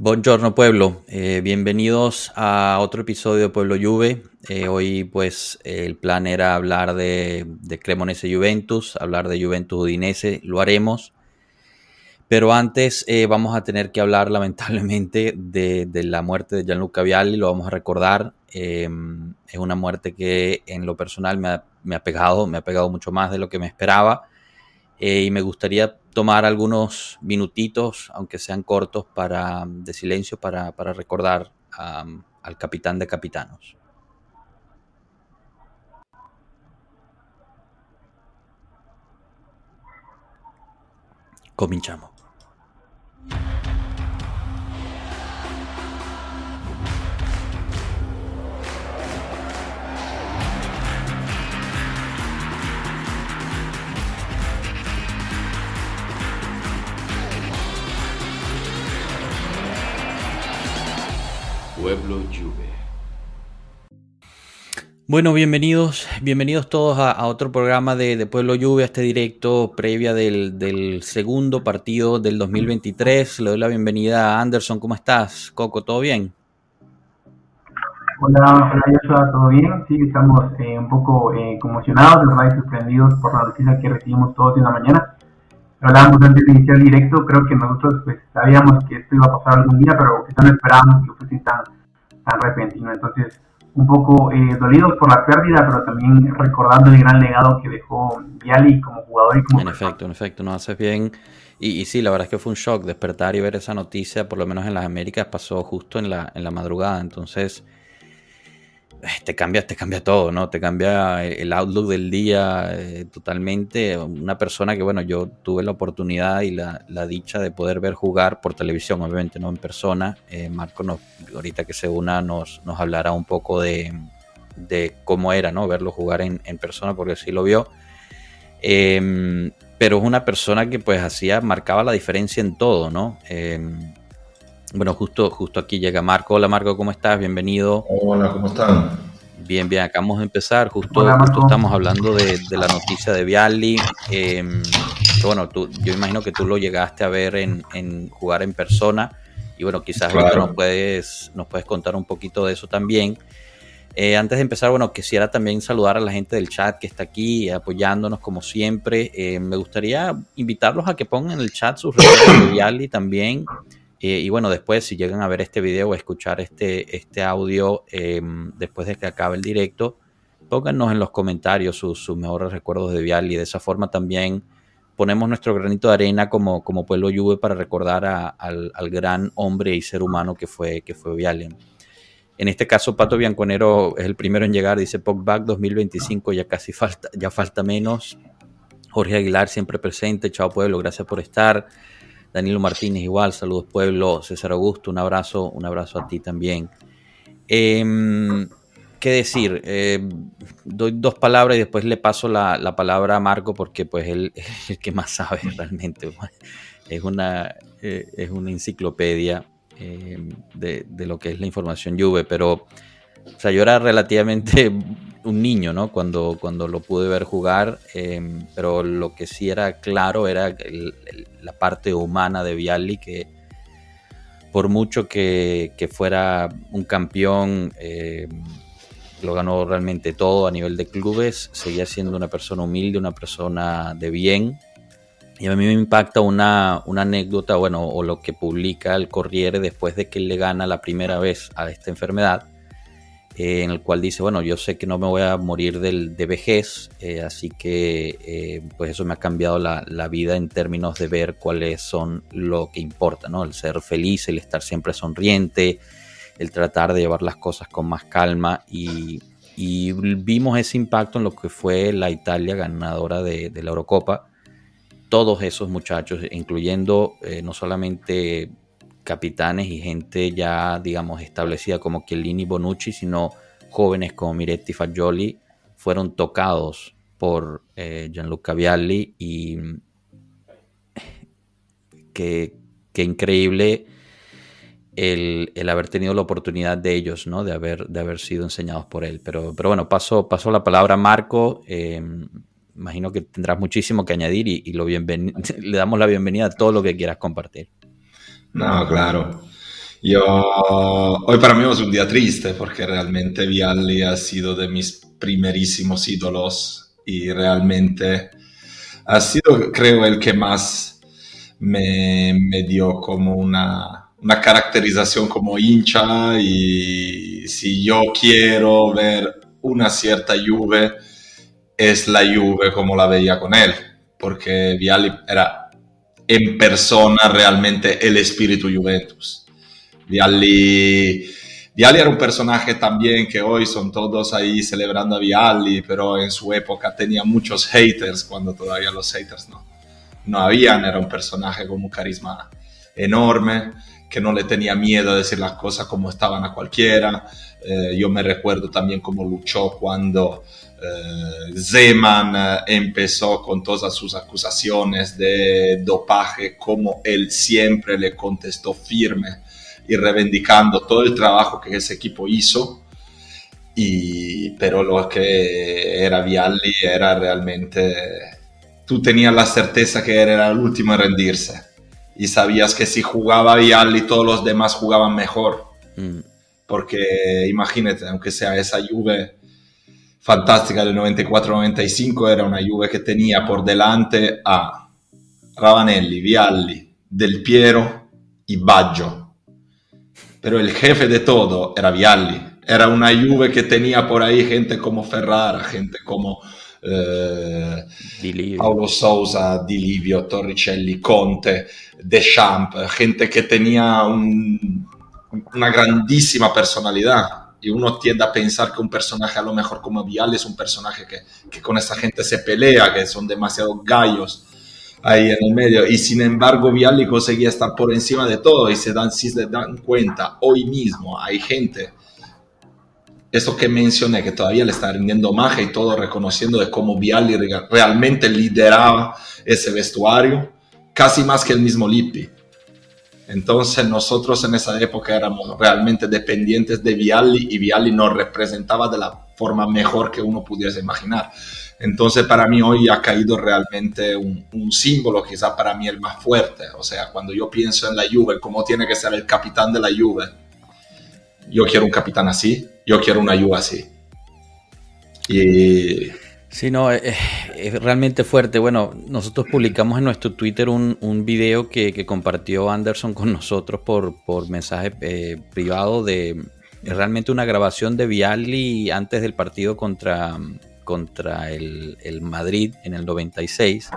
Buongiorno pueblo, eh, bienvenidos a otro episodio de Pueblo Juve. Eh, hoy pues el plan era hablar de, de, Cremonese Juventus, hablar de Juventus Udinese, lo haremos. Pero antes eh, vamos a tener que hablar lamentablemente de, la muerte de Gianluca Vialli, lo vamos a recordar. es una muerte que en lo personal me ha, pegado, me ha pegado mucho más de lo que me esperaba. y me gustaría tomar algunos minutitos, aunque sean cortos, para, de silencio para, para recordar al capitán de capitanos. Cominciamo. Pueblo Juve. Bueno, bienvenidos, bienvenidos todos a, a otro programa de, de, Pueblo Juve, a este directo previa del, del, segundo partido del 2023. Le doy la bienvenida a Anderson, ¿cómo estás? Coco, ¿todo bien? Hola, hola Joshua, ¿todo bien? Sí, estamos eh, un poco eh, conmocionados, verdad, y sorprendidos por la noticia que recibimos todos en la mañana. Hablábamos antes de iniciar el directo, creo que nosotros pues sabíamos que esto iba a pasar algún día, pero quizá no esperábamos que fuese tan tan repentino. Entonces, un poco eh, dolidos por la pérdida, pero también recordando el gran legado que dejó Viali como jugador y como... En efecto, en efecto, no haces bien. Y, y, sí, la verdad es que fue un shock despertar y ver esa noticia, por lo menos en las Américas, pasó justo en la, en la madrugada. Entonces, te cambia, te cambia todo, ¿no? Te cambia el outlook del día eh, totalmente. Una persona que, bueno, yo tuve la oportunidad y la, la, dicha de poder ver jugar por televisión, obviamente, no en persona. Eh, Marco, nos, ahorita que se una, nos, nos hablará un poco de, de cómo era, ¿no? Verlo jugar en, en persona, porque sí lo vio. Eh, pero es una persona que, pues, hacía, marcaba la diferencia en todo, ¿no? Bueno, justo, justo aquí llega Marco. Hola Marco, ¿cómo estás? Bienvenido. Hola, ¿cómo están? Bien, bien, acabamos de empezar. Justo, Hola, justo estamos hablando de, de, la noticia de Vialli. Eh, bueno, tú, yo imagino que tú lo llegaste a ver en, en jugar en persona. Y bueno, quizás claro. nos, puedes, nos puedes contar un poquito de eso también. Eh, antes de empezar, bueno, quisiera también saludar a la gente del chat que está aquí apoyándonos como siempre. Eh, me gustaría invitarlos a que pongan en el chat sus redes de Vialli también. Eh, y bueno, después si llegan a ver este video o escuchar este, este audio eh, después de que acabe el directo, pónganos en los comentarios sus, mejores recuerdos de Vial y de esa forma también ponemos nuestro granito de arena como, como pueblo Juve para recordar al, al, gran hombre y ser humano que fue, que fue Vial. En este caso, Pato Bianconero es el primero en llegar, dice Pogback 2025, ya casi falta, ya falta menos. Jorge Aguilar siempre presente, chao pueblo, gracias por estar. Danilo Martínez igual, saludos pueblo, César Augusto, un abrazo, un abrazo a ti también. Eh, ¿Qué decir? Eh, doy dos palabras y después le paso la, la, palabra a Marco porque pues él es el que más sabe realmente. Es una, eh, es una enciclopedia eh, de, de, lo que es la información Juve, pero o sea, yo era relativamente un niño, ¿no? Cuando, cuando lo pude ver jugar, eh, pero lo que sí era claro era la parte humana de Vialli, que por mucho que, fuera un campeón, eh, lo ganó realmente todo a nivel de clubes, seguía siendo una persona humilde, una persona de bien. Y a mí me impacta una, una anécdota, bueno, o lo que publica el Corriere después de que él le gana la primera vez a esta enfermedad eh, en el cual dice, bueno, yo sé que no me voy a morir del, de vejez, eh, así que eh, pues eso me ha cambiado la, la, vida en términos de ver cuáles son lo que importa, ¿no? El ser feliz, el estar siempre sonriente, el tratar de llevar las cosas con más calma y, y vimos ese impacto en lo que fue la Italia ganadora de, la Eurocopa. Todos esos muchachos, incluyendo no solamente capitanes y gente ya, digamos, establecida como Chiellini y Bonucci, sino jóvenes como Miretti y Fagioli, fueron tocados por eh, Gianluca Vialli y qué, qué increíble el, el, haber tenido la oportunidad de ellos, ¿no? De haber, de haber sido enseñados por él. Pero, pero bueno, paso, la palabra a Marco. Eh, imagino que tendrás muchísimo que añadir y, y lo le damos la bienvenida a todo lo que quieras compartir. No, claro. Yo, hoy para mí es un día triste porque realmente Vialli ha sido de mis primerísimos ídolos y realmente ha sido, creo, el que más me, me dio como una, una caracterización como hincha y si yo quiero ver una cierta Juve, es la Juve como la veía con él, porque Vialli era en persona realmente el espíritu Juventus Vialli, Vialli era un personaje también que hoy son todos ahí celebrando a Vialli, pero en su época tenía muchos haters cuando todavía los haters no, no habían. Era un personaje con un carisma enorme, que no le tenía miedo a decir las cosas como estaban a cualquiera. Eh, yo me recuerdo también cómo luchó cuando eh, Zeman eh, empezó con todas sus acusaciones de dopaje, como él siempre le contestó firme y reivindicando todo el trabajo que ese equipo hizo. Y, pero lo que era Vialli era realmente, tú tenías la certeza que era el último en rendirse y sabías que si jugaba Vialli todos los demás jugaban mejor. Mm. Porque imagínate, aunque sea esa Juve fantástica del 94-95, era una Juve que tenía por delante a Ravanelli, Vialli, Del Piero y Baggio pero el jefe de todo era Vialli. Era una Juve que tenía por ahí gente como Ferrara, gente como eh, Paolo Sousa, Di Livio, Torricelli, Conte, Deschamps, gente que tenía una grandísima personalidad. Y uno tiende a pensar que un personaje a lo mejor como Vialli es un personaje que, que con esa gente se pelea, que son demasiado gallos ahí en el medio. Y sin embargo, Vialli conseguía estar por encima de todo y se dan, si se dan cuenta, hoy mismo hay gente, eso que mencioné, que todavía le está rindiendo magia y todo reconociendo de cómo Vialli realmente lideraba ese vestuario, casi más que el mismo Lippi. Entonces nosotros en esa época éramos realmente dependientes de Vialli y Vialli nos representaba de la forma mejor que uno pudiese imaginar. Entonces para mí hoy ha caído realmente un, símbolo, quizá para mí el más fuerte. O sea, cuando yo pienso en la Juve, cómo tiene que ser el capitán de la Juve, yo quiero un capitán así, yo quiero una Juve así. Y... Sí, no, es, realmente fuerte. Bueno, nosotros publicamos en nuestro Twitter un, un video que, compartió Anderson con nosotros por, por mensaje eh, privado de realmente una grabación de Vialli antes del partido contra, contra el, Madrid en el 96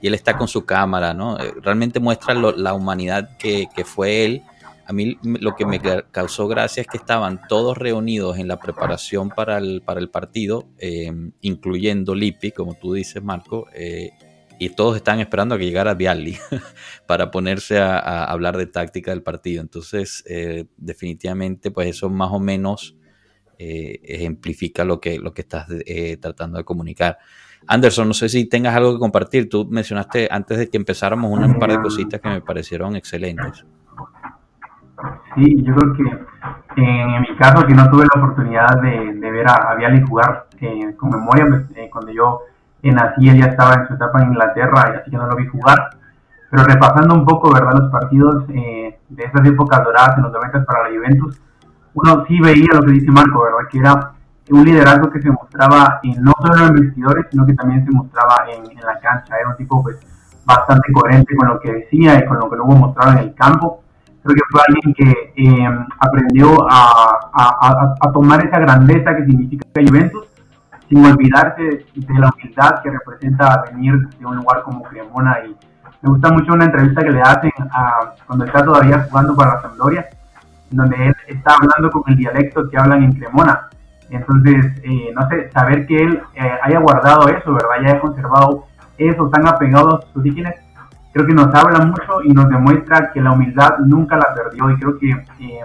y él está con su cámara, ¿no? Eh, realmente muestra la humanidad que, fue él. A mí lo que me causó gracia es que estaban todos reunidos en la preparación para el, partido, eh, incluyendo Lippi, como tú dices, Marco, eh, y todos están esperando a que llegara Vialli para ponerse a, hablar de táctica del partido. Entonces, definitivamente, pues eso más o menos eh, ejemplifica lo que, lo que estás eh, tratando de comunicar. Anderson, no sé si tengas algo que compartir. Tú mencionaste antes de que empezáramos un par de cositas que me parecieron excelentes. Sí, yo creo que en, mi caso, que no tuve la oportunidad de, ver a, Viali jugar eh, con memoria, pues, cuando yo nací, él ya estaba en su etapa en Inglaterra, y así que no lo vi jugar. Pero repasando un poco, ¿verdad?, los partidos de esas épocas doradas en los 90 para la Juventus, uno sí veía lo que dice Marco, ¿verdad? Que era un liderazgo que se mostraba no solo en vestidores, sino que también se mostraba en, la cancha. Era un tipo pues bastante coherente con lo que decía y con lo que luego mostraba en el campo. Creo que fue alguien que eh, aprendió a, tomar esa grandeza que significa Juventus, sin olvidarse de la humildad que representa venir de un lugar como Cremona. Y me gusta mucho una entrevista que le hacen a, cuando está todavía jugando para la Sampdoria, donde él está hablando con el dialecto que hablan en Cremona. Entonces, eh, no sé, saber que él eh, haya guardado eso, ¿verdad? haya conservado eso tan apegado a sus orígenes, creo que nos habla mucho y nos demuestra que la humildad nunca la perdió. Y creo que eh,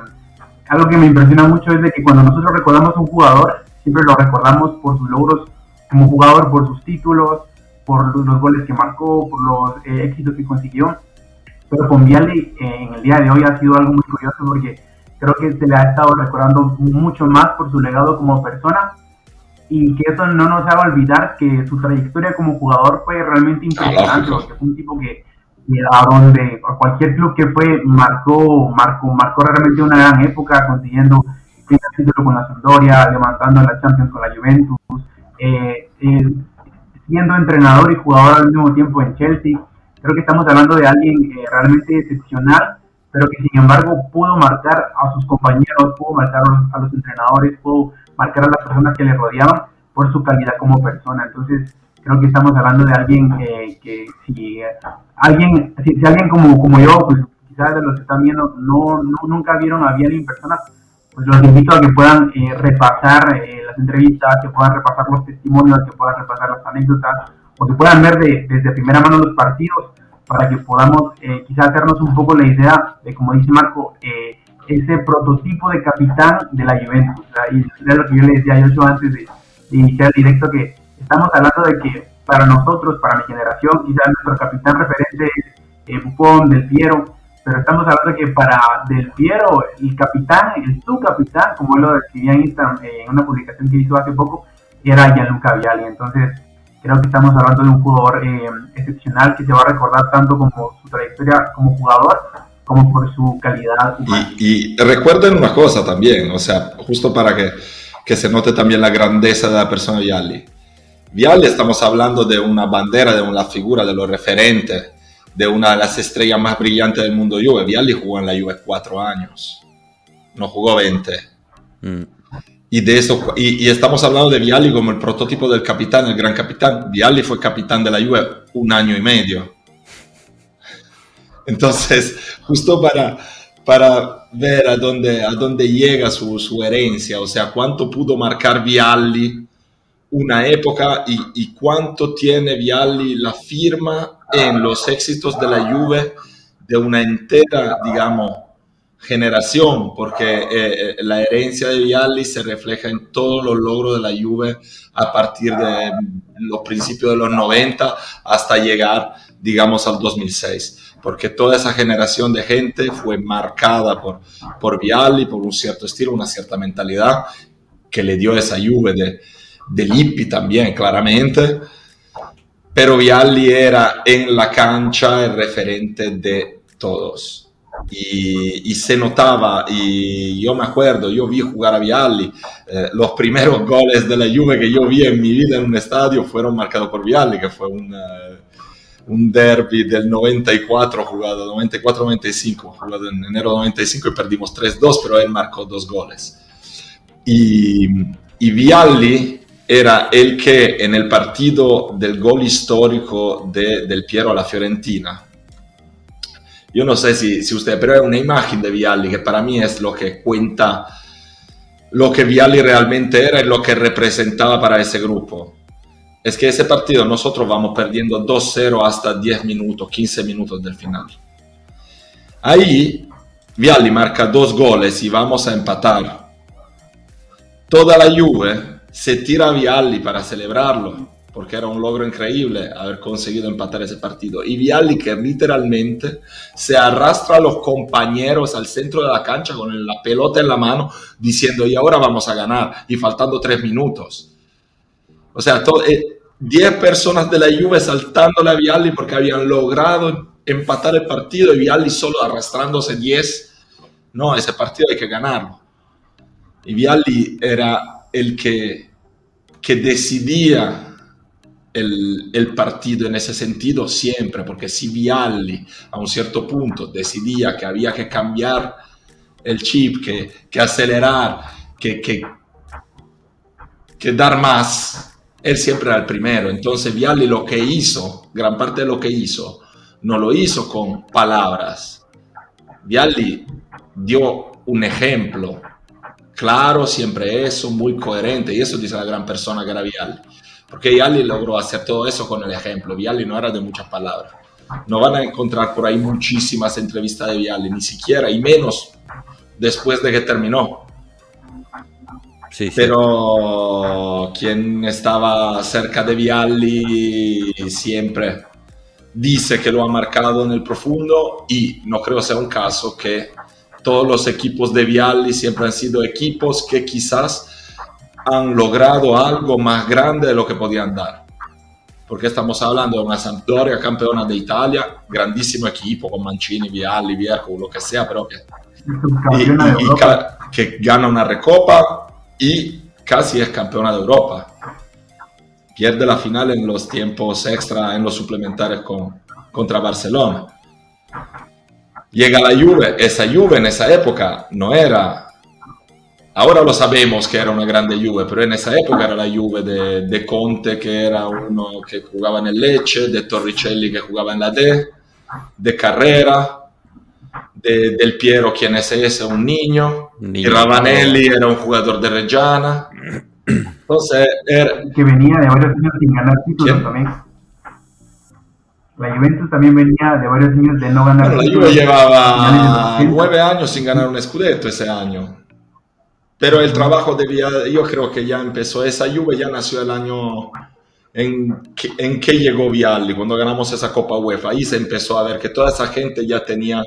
algo que me impresiona mucho es de que cuando nosotros recordamos a un jugador, siempre lo recordamos por sus logros como jugador, por sus títulos, por los goles que marcó, por los éxitos que consiguió. Pero con Viali en el día de hoy ha sido algo muy curioso porque creo que se le ha estado recordando mucho más por su legado como persona y que eso no nos haga olvidar que su trayectoria como jugador fue realmente impresionante, porque fue un tipo que a donde a cualquier club que fue marcó marcó marcó realmente una gran época consiguiendo el título con la Sampdoria levantando la Champions con la Juventus eh, eh, siendo entrenador y jugador al mismo tiempo en Chelsea. Creo que estamos hablando de alguien eh, realmente excepcional pero que sin embargo pudo marcar a sus compañeros pudo marcar a los entrenadores pudo marcar a las personas que le rodeaban por su calidad como persona. Entonces creo que estamos hablando de alguien que si alguien, si, alguien como, como yo, pues quizás de los que están viendo, no, nunca vieron a Viali en persona, pues los invito a que puedan eh, repasar eh, las entrevistas, que puedan repasar los testimonios, que puedan repasar las anécdotas, o que puedan ver de, desde primera mano los partidos, para que podamos eh, quizás hacernos un poco la idea de, como dice Marco, ese prototipo de capitán de la Juventus. y es lo que yo le decía a Joshua antes de, de iniciar el directo, que estamos hablando de que para nosotros, para mi generación, quizás nuestro capitán referente es eh, Buffon, Del Piero, pero estamos hablando de que para Del Piero, el capitán, el su capitán, como él lo describía en Instagram, eh, en una publicación que hizo hace poco, era Gianluca Vialli. Entonces, creo que estamos hablando de un jugador eh, excepcional que se va a recordar tanto como su trayectoria como jugador como por su calidad. Y, y, recuerden una cosa también, o sea, justo para que, que se note también la grandeza de la persona Vialli Vialli estamos hablando de una bandera, de una figura, de los referentes, de una de las estrellas más brillantes del mundo Juve. Vialli jugó en la Juve cuatro años, no jugó 20. Mm. Y, de eso, y, estamos hablando de Vialli como el prototipo del capitán, el gran capitán. Vialli fue capitán de la Juve un año y medio. Entonces, justo para, para ver a dónde, a dónde llega su, su herencia, o sea, cuánto pudo marcar Vialli una época y, cuánto tiene Vialli la firma en los éxitos de la Juve de una entera, digamos, generación, porque eh, eh, la herencia de Vialli se refleja en todos los logros de la Juve a partir de los principios de los 90 hasta llegar, digamos, al 2006, porque toda esa generación de gente fue marcada por, por Vialli, por un cierto estilo, una cierta mentalidad que le dio esa Juve de, de Lippi también, claramente, pero Vialli era en la cancha el referente de todos. Y, se notaba, y yo me acuerdo, yo vi jugar a Vialli, eh, los primeros goles de la Juve que yo vi en mi vida en un estadio fueron marcados por Vialli, que fue un, un derby del 94 jugado, 94-95, jugado en enero 95 y perdimos 3-2, pero él marcó dos goles. Y, y Vialli era el que en el partido del gol histórico de, del Piero a la Fiorentina, yo no sé si, si usted, pero es una imagen de Vialli que para mí es lo que cuenta lo que Vialli realmente era y lo que representaba para ese grupo. Es que ese partido nosotros vamos perdiendo 2-0 hasta 10 minutos, 15 minutos del final. Ahí Vialli marca dos goles y vamos a empatar. Toda la Juve se tira a Vialli para celebrarlo, porque era un logro increíble haber conseguido empatar ese partido. Y Vialli que literalmente se arrastra a los compañeros al centro de la cancha con la pelota en la mano, diciendo, y ahora vamos a ganar, y faltando tres minutos. O sea, 10 eh, personas de la Juve saltándole a Vialli porque habían logrado empatar el partido y Vialli solo arrastrándose 10. No, ese partido hay que ganarlo. Y Vialli era el que, que decidía el, el, partido en ese sentido siempre, porque si Vialli a un cierto punto decidía que había que cambiar el chip, que, que acelerar, que, que, que, dar más, él siempre era el primero. Entonces Vialli lo que hizo, gran parte de lo que hizo, no lo hizo con palabras. Vialli dio un ejemplo claro, siempre eso, muy coherente. Y eso dice la gran persona que era Vialli. Porque Vialli logró hacer todo eso con el ejemplo. Vialli no era de muchas palabras. No van a encontrar por ahí muchísimas entrevistas de Vialli, ni siquiera, y menos después de que terminó. Sí, Pero quien estaba cerca de Vialli siempre dice que lo ha marcado en el profundo y no creo sea un caso que todos los equipos de Vialli siempre han sido equipos que quizás han logrado algo más grande de lo que podían dar. porque estamos hablando de una Sampdoria campeona de Italia, grandísimo equipo con Mancini, Vialli, Vierco, lo que sea, pero que, que gana una recopa y casi es campeona de Europa. Pierde la final en los tiempos extra, en los suplementarios con, contra Barcelona. Llega la Juve, esa Juve en esa época no era Ahora lo sabemos que era una grande Juve, pero en esa época era la Juve de, de Conte, que era uno que jugaba en el Leche, de Torricelli, que jugaba en la D, de Carrera, de, del Piero, quien es ese, un niño, y Ravanelli era un jugador de Reggiana. Entonces, era... Que venía de varios años sin ganar títulos también. La Juventus también venía de varios años de no ganar bueno, La Juve llevaba nueve años sin ganar un Scudetto ese año. Pero el trabajo debía, yo creo que ya empezó, esa Juve ya nació el año en que, en que llegó Vialli, cuando ganamos esa Copa UEFA. Ahí se empezó a ver que toda esa gente ya tenía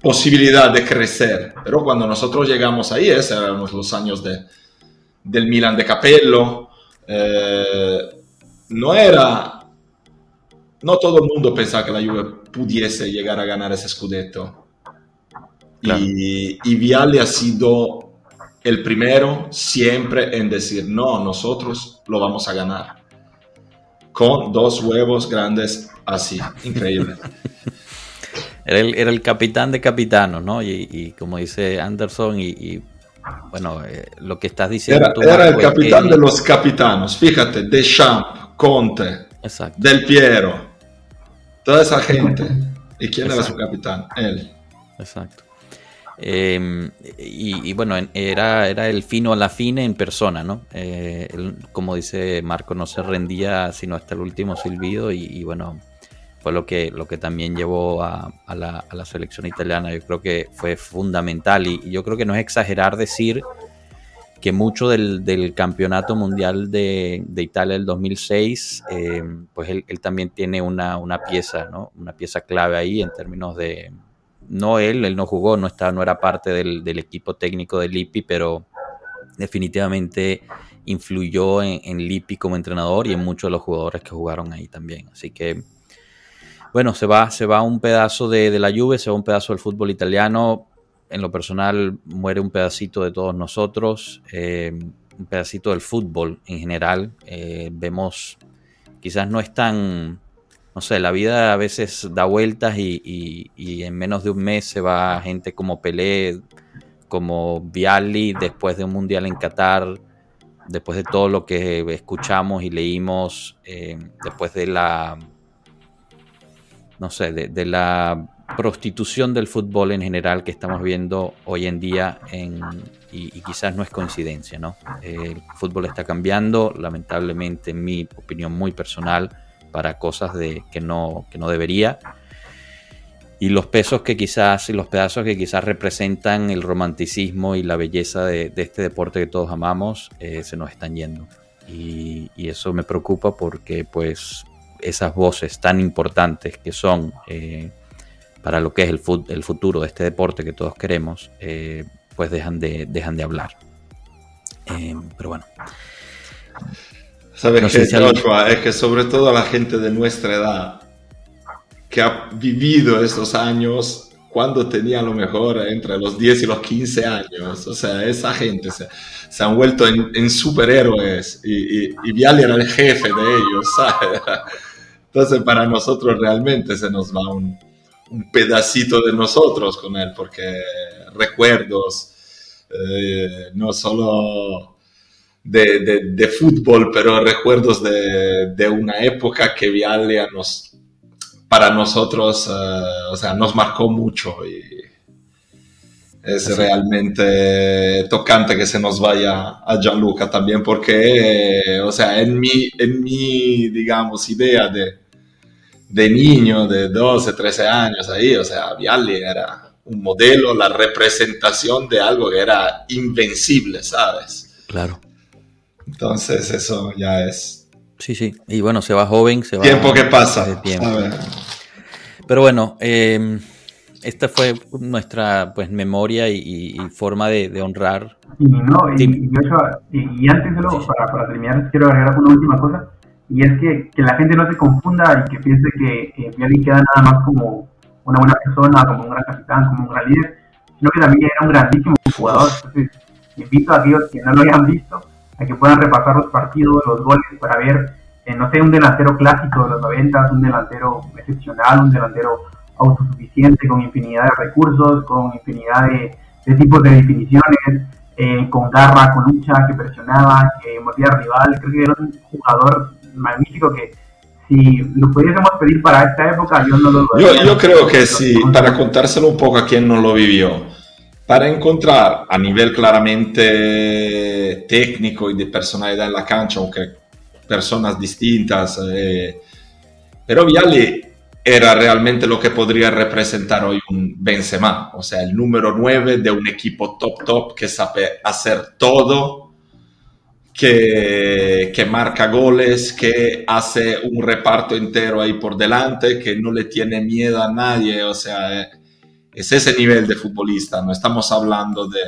posibilidad de crecer. Pero cuando nosotros llegamos ahí, esos eran los años de, del Milan de Capello. Eh, no era... No todo el mundo pensaba que la Juve pudiese llegar a ganar ese scudetto. Y, y Viale ha sido el primero siempre en decir, no, nosotros lo vamos a ganar. Con dos huevos grandes así, increíble. era, el, capitán de capitanos, ¿no? Y, como dice Anderson, y, bueno, eh, lo que estás diciendo era, tú. Era el capitán de los capitanos, fíjate, Deschamps, Conte, Del Piero, toda esa gente. ¿Y quién era su capitán? Él. Exacto. Em, y, bueno, era, era el fino a la fine en persona, ¿no? Eh, como dice Marco, no se rendía sino hasta el último silbido y, bueno, fue lo que, lo que también llevó a, la, selección italiana. Yo creo que fue fundamental y, yo creo que no es exagerar decir que mucho del, campeonato mundial de, Italia del 2006, em, pues él, también tiene una, una pieza, ¿no? Una pieza clave ahí en términos de no él, él no jugó, no, estaba, no era parte del, equipo técnico de Lippi, pero definitivamente influyó en, en Lippi como entrenador y en muchos de los jugadores que jugaron ahí también. Así que, bueno, se va, se va un pedazo de, la Juve, se va un pedazo del fútbol italiano. En lo personal, muere un pedacito de todos nosotros, eh, un pedacito del fútbol en general. Eh, vemos, quizás no es tan no sé, la vida a veces da vueltas y, en menos de un mes se va gente como Pelé, como Viali, después de un mundial en Qatar, después de todo lo que escuchamos y leímos, eh, después de la, no sé, de, la prostitución del fútbol en general que estamos viendo hoy en día y, quizás no es coincidencia, ¿no? el fútbol está cambiando, lamentablemente en mi opinión muy personal para cosas de, que, no, que no debería. Y los pesos que quizás, y los pedazos que quizás representan el romanticismo y la belleza de, este deporte que todos amamos, eh, se nos están yendo. Y, eso me preocupa porque pues esas voces tan importantes que son eh, para lo que es el, el, futuro de este deporte que todos queremos, eh, pues dejan de, dejan de hablar. pero bueno. ¿Sabes qué, Es que sobre todo la gente de nuestra edad, que ha vivido estos años cuando tenía lo mejor entre los 10 y los 15 años. O sea, esa gente se, se han vuelto en, superhéroes y, y, Viali era el jefe de ellos, ¿sabes? Entonces, para nosotros realmente se nos va un, un pedacito de nosotros con él, porque recuerdos, eh, no solo de, fútbol, pero recuerdos de, una época que Vialia nos, para nosotros, eh, o sea, nos marcó mucho y es realmente tocante que se nos vaya a Gianluca también porque, o sea, en mi, en mi digamos, idea de, de niño de 12, 13 años ahí, o sea, Vialli era un modelo, la representación de algo que era invencible, ¿sabes? Claro. Entonces eso ya es... Sí, sí. Y bueno, se va joven, se va... Tiempo que pasa. Pero bueno, em, esta fue nuestra pues memoria y, forma de, honrar. Y, no, y, y, antes de lo, para, para, terminar, quiero agregar una última cosa. Y es que, que la gente no se confunda y que piense que eh, queda nada más como una buena persona, como un gran capitán, como un gran líder, sino que también era un grandísimo jugador. Entonces, invito a aquellos que no lo hayan visto a que puedan repasar los partidos, los goles, para ver, eh, no sé, un delantero clásico de los 90, un delantero excepcional, un delantero autosuficiente, con infinidad de recursos, con infinidad de, tipos de definiciones, eh, con garra, con lucha, que presionaba, que movía al rival. Creo que era un jugador magnífico que si lo pudiésemos pedir para esta época, yo no lo yo, yo creo que sí, para contárselo un poco a quien no lo vivió, para encontrar a nivel claramente técnico y de personalidad en la cancha, aunque personas distintas, eh, pero Vialli era realmente lo que podría representar hoy un Benzema, o sea, el número 9 de un equipo top top que sabe hacer todo que, que, marca goles, que hace un reparto entero ahí por delante, que no le tiene miedo a nadie, o sea, es ese nivel de futbolista, no estamos hablando de,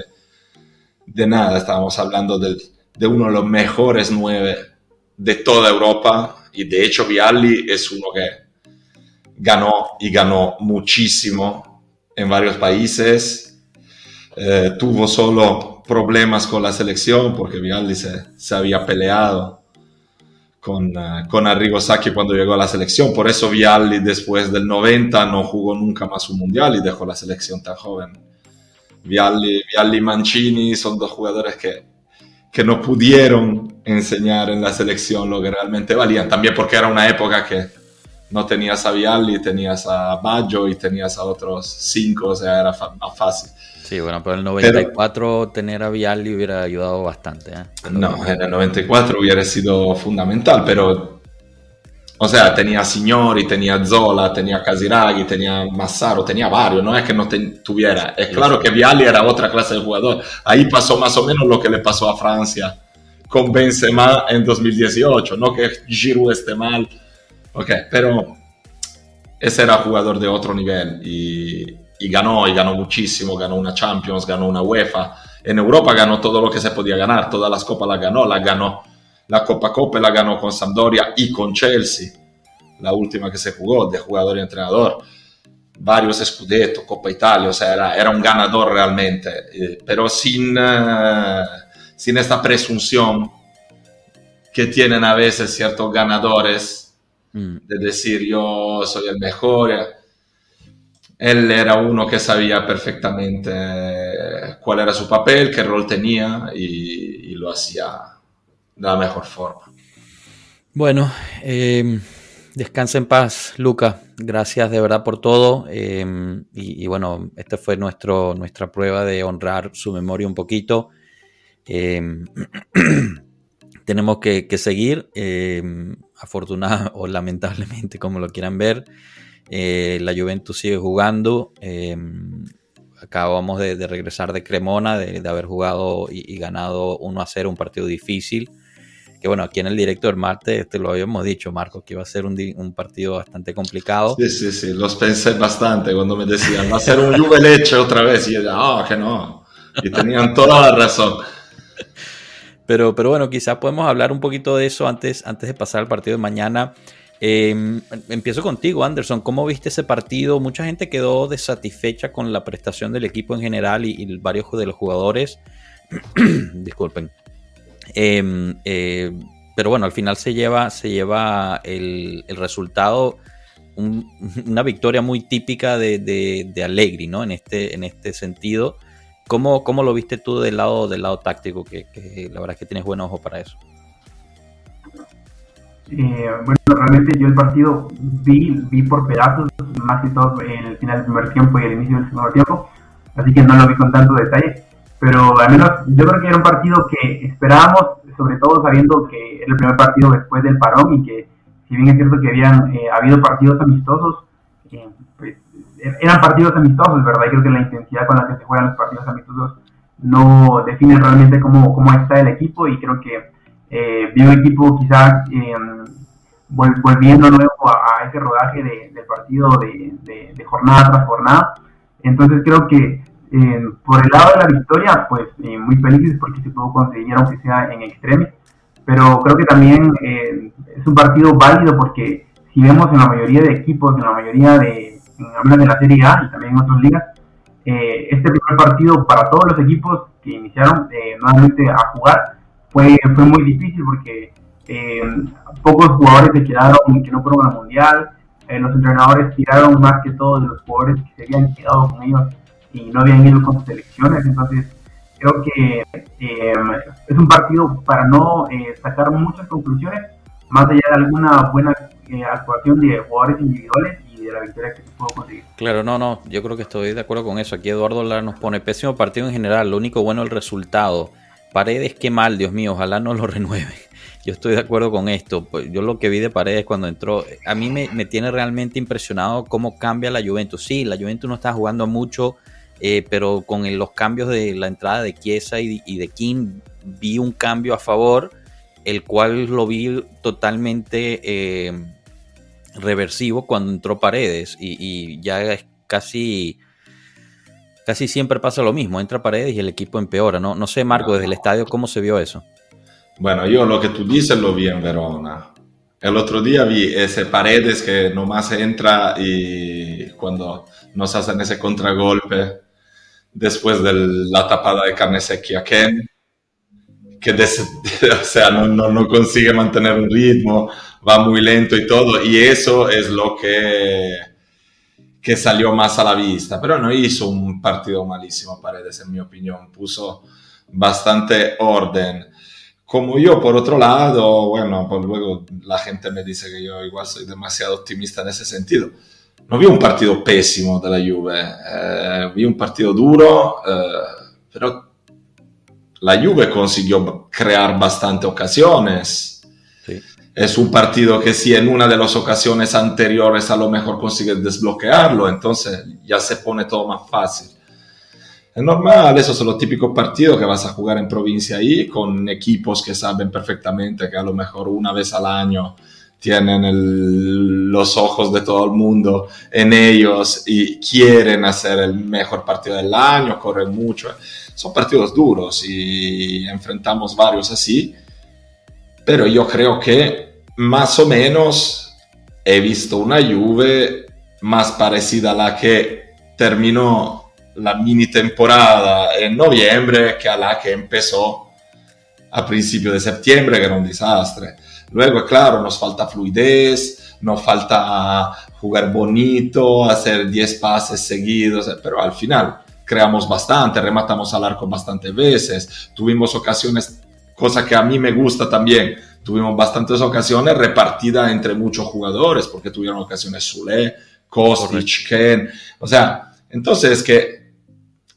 de nada, estamos hablando de, de, uno de los mejores nueve de toda Europa y de hecho Vialli es uno que ganó y ganó muchísimo en varios países, eh, tuvo solo problemas con la selección porque Vialdi se, se había peleado con, uh, con Arrigo Sacchi cuando llegó a la selección. Por eso Vialli después del 90 no jugó nunca más un mundial y dejó la selección tan joven. Vialli, Vialli y Mancini son dos jugadores que, que no pudieron enseñar en la selección lo que realmente valían. También porque era una época que no tenías a Vialli, tenías a Baggio y tenías a otros cinco, o sea, era más fácil. Sí, bueno, pero en el 94 tener a Vialli hubiera ayudado bastante. ¿eh? No, en el 94 hubiera sido fundamental, pero. O sea, tenía Signori, tenía Zola, tenía Casiraghi, tenía Massaro, tenía varios, no es que no tuviera. Es claro que Vialli era otra clase de jugador. Ahí pasó más o menos lo que le pasó a Francia con Benzema en 2018, no que Giroud esté mal. Ok, pero ese era jugador de otro nivel y, y ganó, y ganó muchísimo, ganó una Champions, ganó una UEFA. En Europa ganó todo lo que se podía ganar, todas las copas las ganó, la ganó la Copa Copa la ganó con Sampdoria y con Chelsea, la última que se jugó de jugador y entrenador. Varios Scudetto, Copa Italia, o sea, era, era un ganador realmente, eh, pero sin, uh, sin esta presunción que tienen a veces ciertos ganadores mm. de decir yo soy el mejor él era uno que sabía perfectamente cuál era su papel, qué rol tenía y, lo hacía de la mejor forma. Bueno, eh, descansa en paz, Luca. Gracias de verdad por todo. Eh, y, bueno, esta fue nuestra prueba de honrar su memoria un poquito. Eh, tenemos que, que seguir, afortunadamente o lamentablemente, como lo quieran ver. Eh, la Juventus sigue jugando. Eh, acabamos de, regresar de Cremona, de, haber jugado y, ganado 1 a 0, un partido difícil. Que bueno, aquí en el directo del martes te lo habíamos dicho, Marcos, que iba a ser un, partido bastante complicado. Sí, sí, sí, los pensé bastante cuando me decían, va a ser un Juve Leche otra vez. Y yo, ah, que no. Y tenían toda la razón. Pero, pero bueno, quizás podemos hablar un poquito de eso antes, antes de pasar al partido de mañana. Em, empiezo contigo, Anderson. ¿Cómo viste ese partido? Mucha gente quedó desatisfecha con la prestación del equipo en general y, varios de los jugadores. Disculpen. Em, eh, pero bueno, al final se lleva, se lleva el, resultado, una victoria muy típica de, de, Allegri, ¿no? En este, en este sentido. ¿Cómo, ¿Cómo, lo viste tú del lado, del lado táctico? Que, que la verdad es que tienes buen ojo para eso. Eh, bueno, realmente yo el partido vi, vi por pedazos, más que todo en el final del primer tiempo y el inicio del segundo tiempo, así que no lo vi con tanto detalle, pero al menos yo creo que era un partido que esperábamos, sobre todo sabiendo que era el primer partido después del parón y que si bien es cierto que habían eh, habido partidos amistosos, eh, pues, eran partidos amistosos, ¿verdad? Y creo que la intensidad con la que se juegan los partidos amistosos no define realmente cómo, cómo está el equipo y creo que eh, vi un equipo quizás eh, volviendo nuevo a, ese rodaje del partido de, jornada tras jornada. Entonces creo que eh, por el lado de la victoria, pues muy felices porque se pudo conseguir, aunque sea en extremis. pero creo que también eh, es un partido válido porque si vemos en la mayoría de equipos, en la mayoría de, en de la Serie A y también en otras ligas, eh, este primer partido para todos los equipos que iniciaron eh, nuevamente a jugar fue, fue muy difícil porque eh, pocos jugadores se quedaron que no fueron al mundial, los entrenadores tiraron más que todo de los jugadores que se habían quedado con ellos y no habían ido con sus selecciones, entonces creo que es un partido para no sacar muchas conclusiones, más allá de alguna buena actuación de jugadores individuales de la victoria que se pudo conseguir. Claro, no, no, yo creo que estoy de acuerdo con eso. Aquí Eduardo Lara nos pone pésimo partido en general, lo único bueno el resultado. Paredes, qué mal, Dios mío, ojalá no lo renueve. Yo estoy de acuerdo con esto. Pues, yo lo que vi de Paredes cuando entró, a mí me, tiene realmente impresionado cómo cambia la Juventus. Sí, la Juventus no está jugando mucho, eh, pero con los cambios de la entrada de Chiesa y, de Kim, vi un cambio a favor, el cual lo vi totalmente... Eh, reversivo cuando entró Paredes y, ya es casi casi siempre pasa lo mismo, entra Paredes y el equipo empeora. No, no sé, Marco, desde el estadio, ¿cómo se vio eso? Bueno, yo lo que tú dices lo vi en Verona. El otro día vi ese Paredes que nomás entra y cuando nos hacen ese contragolpe después de la tapada de a Ken, que o sea, no, no, no consigue mantener un ritmo, va muy lento y todo, y eso es lo que, que salió más a la vista, pero no hizo un partido malísimo Paredes, en mi opinión, puso bastante orden. Como yo, por otro lado, bueno, pues luego la gente me dice que yo igual soy demasiado optimista en ese sentido. No vi un partido pésimo de la Juve, eh, vi un partido duro, eh, pero la Juve consiguió crear bastante ocasiones es un partido que si en una de las ocasiones anteriores a lo mejor consigues desbloquearlo, entonces ya se pone todo más fácil. Es normal, esos son los típicos partidos que vas a jugar en provincia ahí, con equipos que saben perfectamente que a lo mejor una vez al año tienen los ojos de todo el mundo en ellos y quieren hacer el mejor partido del año, corren mucho. Son partidos duros y enfrentamos varios así pero yo creo que más o menos he visto una Juve más parecida a la que terminó la mini temporada en noviembre que a la que empezó a principio de septiembre, que era un desastre. Luego, claro, nos falta fluidez, nos falta jugar bonito, hacer 10 pases seguidos, pero al final creamos bastante, rematamos al arco bastantes veces, tuvimos ocasiones cosa que a mí me gusta también. Tuvimos bastantes ocasiones repartidas entre muchos jugadores, porque tuvieron ocasiones Sule, Kostic, Ken. O sea, entonces que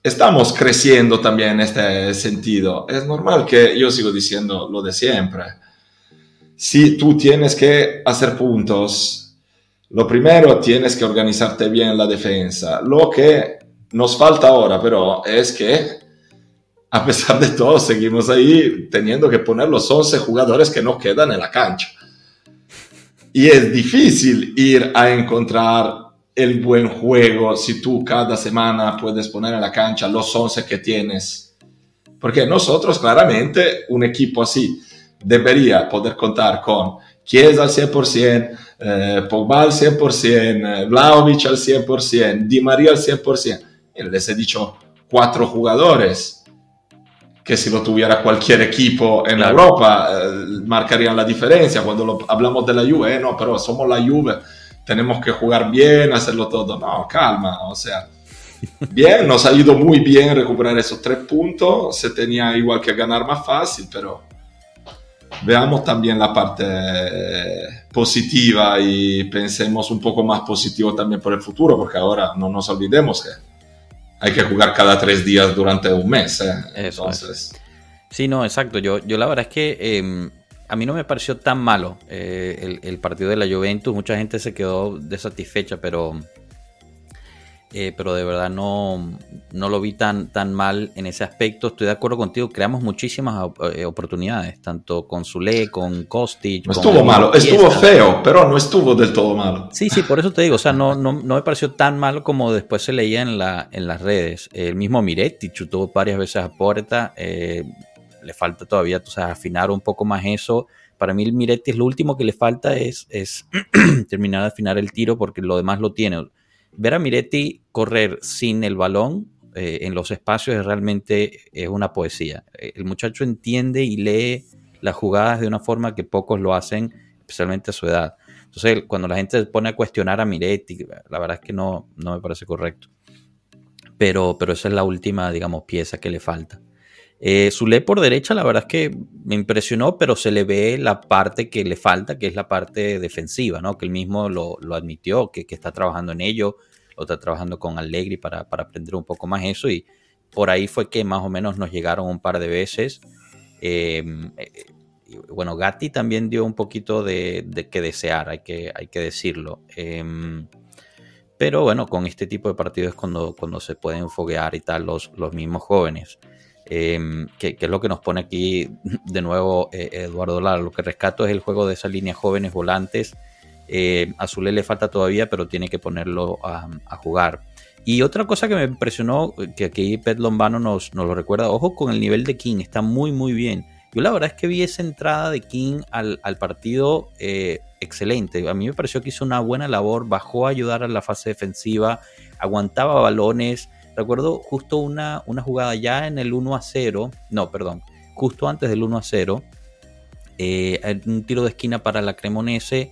estamos creciendo también en este sentido. Es normal que yo sigo diciendo lo de siempre. Si tú tienes que hacer puntos, lo primero tienes que organizarte bien en la defensa. Lo que nos falta ahora, pero, es que a pesar de todo, seguimos ahí teniendo que poner los 11 jugadores que nos quedan en la cancha. Y es difícil ir a encontrar el buen juego si tú cada semana puedes poner en la cancha los 11 que tienes. Porque nosotros claramente, un equipo así, debería poder contar con Chiesa al 100%, eh, Pogba al 100%, eh, Vlaovic al 100%, Di María al 100%. Y les he dicho cuatro jugadores que si lo tuviera cualquier equipo en Europa eh, marcarían la diferencia. Cuando hablamos de la Juve, eh, no, pero somos la Juve, tenemos que jugar bien, hacerlo todo. No, calma, o sea, bien, nos ha ido muy bien recuperar esos tres puntos, se tenía igual que ganar más fácil, pero veamos también la parte positiva y pensemos un poco más positivo también por el futuro, porque ahora no nos olvidemos que hay que jugar cada tres días durante un mes. ¿eh? Entonces... Sí, no, exacto. Yo, yo la verdad es que em, a mí no me pareció tan malo eh, el, partido de la Juventus. Mucha gente se quedó desatisfecha, pero eh, pero de verdad no, no lo vi tan, tan mal en ese aspecto. Estoy de acuerdo contigo, creamos muchísimas eh, oportunidades, tanto con Zule, con Kostic. No estuvo malo, estuvo feo, pero no estuvo del todo malo. Sí, sí, por eso te digo, o sea, no, no, no me pareció tan malo como después se leía en, la, en las redes. El mismo Miretti chutó varias veces a puerta. Eh, le falta todavía, tú sabes, afinar un poco más eso. Para mí el Miretti es lo último que le falta es, es terminar de afinar el tiro porque lo demás lo tiene. Ver a Miretti correr sin el balón eh, en los espacios es realmente es una poesía. El muchacho entiende y lee las jugadas de una forma que pocos lo hacen, especialmente a su edad. Entonces, cuando la gente se pone a cuestionar a Miretti, la verdad es que no, no me parece correcto. Pero, pero esa es la última, digamos, pieza que le falta. Eh, su ley por derecha, la verdad es que me impresionó, pero se le ve la parte que le falta, que es la parte defensiva, ¿no? Que él mismo lo, admitió, que, está trabajando en ello, lo está trabajando con Allegri para, aprender un poco más eso. Y por ahí fue que más o menos nos llegaron un par de veces. Em, eh, bueno, Gatti también dio un poquito de, que desear, hay que, decirlo. Em, pero bueno, con este tipo de partidos es cuando, cuando se pueden foguear y tal los mismos jóvenes. Em, que, es lo que nos pone aquí de nuevo eh, Eduardo Lara. Lo que rescato es el juego de esa línea jóvenes volantes. Eh, a Zule le falta todavía, pero tiene que ponerlo a, jugar. Y otra cosa que me impresionó, que aquí Pet Lombano nos, lo recuerda, ojo con el nivel de King, está muy muy bien. Yo la verdad es que vi esa entrada de King al, partido eh, excelente. A mí me pareció que hizo una buena labor, bajó a ayudar a la fase defensiva, aguantaba balones, Recuerdo justo una, una jugada ya en el 1 a 0, no, perdón, justo antes del 1 a 0, eh, un tiro de esquina para la Cremonese.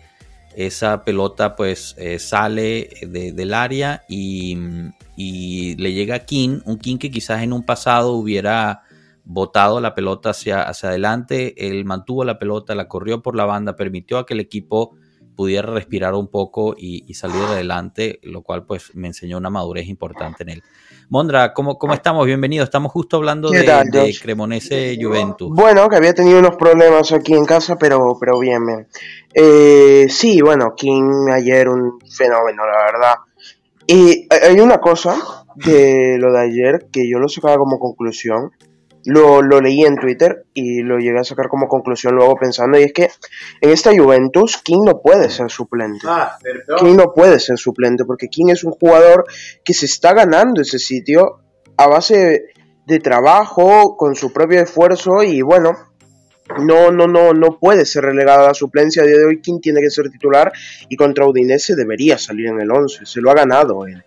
Esa pelota pues eh, sale del área y, le llega a King, un King que quizás en un pasado hubiera botado la pelota hacia, hacia adelante, él mantuvo la pelota, la corrió por la banda, permitió a que el equipo pudiera respirar un poco y, salir adelante, lo cual pues me enseñó una madurez importante en él. Mondra, ¿cómo, cómo estamos? Bienvenido. Estamos justo hablando de, Cremonese Juventus. Bueno, que había tenido unos problemas aquí en casa, pero, pero bien, bien. Eh, sí, bueno, King ayer un fenómeno, la verdad. Y hay una cosa de lo de ayer que yo lo sacaba como conclusión lo, lo, leí en Twitter y lo llegué a sacar como conclusión luego pensando, y es que en esta Juventus King no puede ser suplente. Ah, King no puede ser suplente porque King es un jugador que se está ganando ese sitio a base de trabajo, con su propio esfuerzo y bueno, no, no, no, no puede ser relegado a la suplencia. A día de hoy King tiene que ser titular y contra Udinese debería salir en el 11, se lo ha ganado él.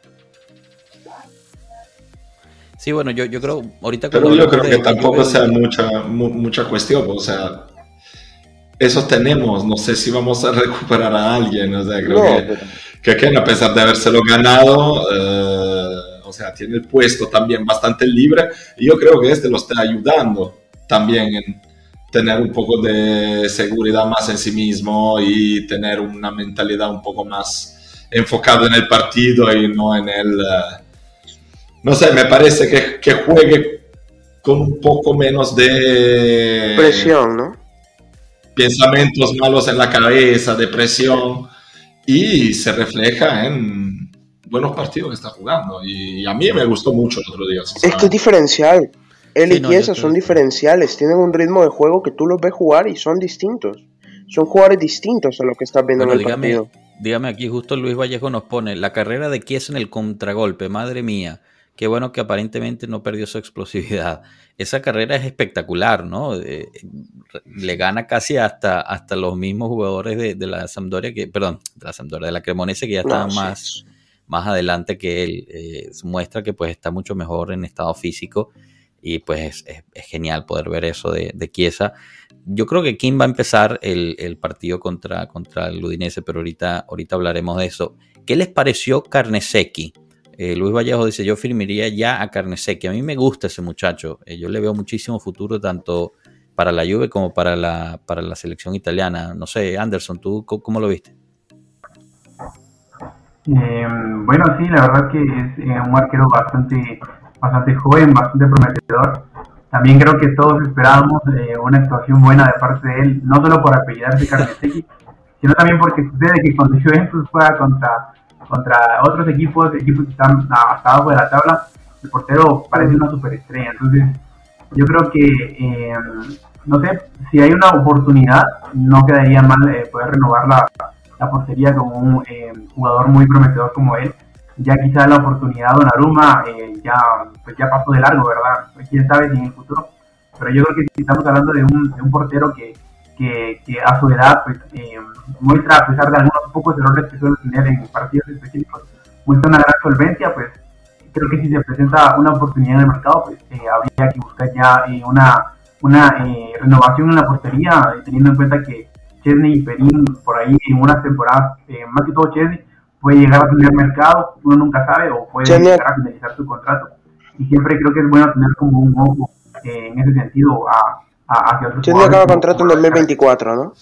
Sí, bueno, yo, yo creo, ahorita... Pero yo creo que tampoco sea mucha, mucha cuestión, o sea, eso tenemos, no sé si vamos a recuperar a alguien, o sea, creo que, que a pesar de habérselo ganado, eh, o sea, tiene el puesto también bastante libre, y yo creo que este lo está ayudando también en tener un poco de seguridad más en sí mismo y tener una mentalidad un poco más enfocada en el partido y no en el... Eh, no sé, me parece que, que juegue con un poco menos de... Presión, ¿no? Pensamientos malos en la cabeza, depresión, y se refleja en buenos partidos que está jugando. Y a mí me gustó mucho el otro día. Es que es diferencial. Él y Chiesa son diferenciales, tienen un ritmo de juego que tú los ves jugar y son distintos. Son jugadores distintos a lo que estás viendo en el partido. Dígame aquí, justo Luis Vallejo nos pone la carrera de Chiesa en el contragolpe, madre mía. Qué bueno que aparentemente no perdió su explosividad. Esa carrera es espectacular, ¿no? Eh, le gana casi hasta, hasta los mismos jugadores de, la Sampdoria, que, perdón, de la Sampdoria, de la Cremonese, que ya estaban más, más adelante que él. Eh, muestra que pues está mucho mejor en estado físico y pues es, genial poder ver eso de, de Chiesa. Yo creo que Kim va a empezar el, partido contra, contra el Udinese, pero ahorita, ahorita hablaremos de eso. ¿Qué les pareció Carnesecchi? Eh, Luis Vallejo dice, yo firmaría ya a Carnesecchi. A mí me gusta ese muchacho. Eh, yo le veo muchísimo futuro tanto para la Juve como para la, para la selección italiana. No sé, Anderson, ¿tú cómo, lo viste? Eh, bueno, sí, la verdad que es un arquero bastante, bastante joven, bastante prometedor. También creo que todos esperábamos una actuación buena de parte de él, no solo por apellidarse Carnesecchi, sino también porque sucede que cuando Juventus juega contra contra otros equipos, equipos que están hasta abajo de la tabla, el portero parece una superestrella. Entonces, yo creo que, eh, no sé, si hay una oportunidad, no quedaría mal eh, poder renovar la, la, portería con un eh, jugador muy prometedor como él. Ya quizá la oportunidad Donnarumma eh, ya, pues ya pasó de largo, ¿verdad? Pues quién sabe si en el futuro pero yo creo que si estamos hablando de un, de un portero que, que, que, a su edad pues, eh, muestra, a pesar de algunos pocos errores que suele tener en partidos específicos, muestra una gran solvencia, pues creo que si se presenta una oportunidad en el mercado, pues eh, habría que buscar ya eh, una, una eh, renovación en la portería, teniendo en cuenta que Chesney y Perín por ahí en unas temporadas, más que todo Chesney, puede llegar a tener mercado, uno nunca sabe, o puede llegar a finalizar su contrato. Y siempre creo que es bueno tener como un ojo en ese sentido a, a hacia otros Chesney acaba contrato en 2024, ¿no?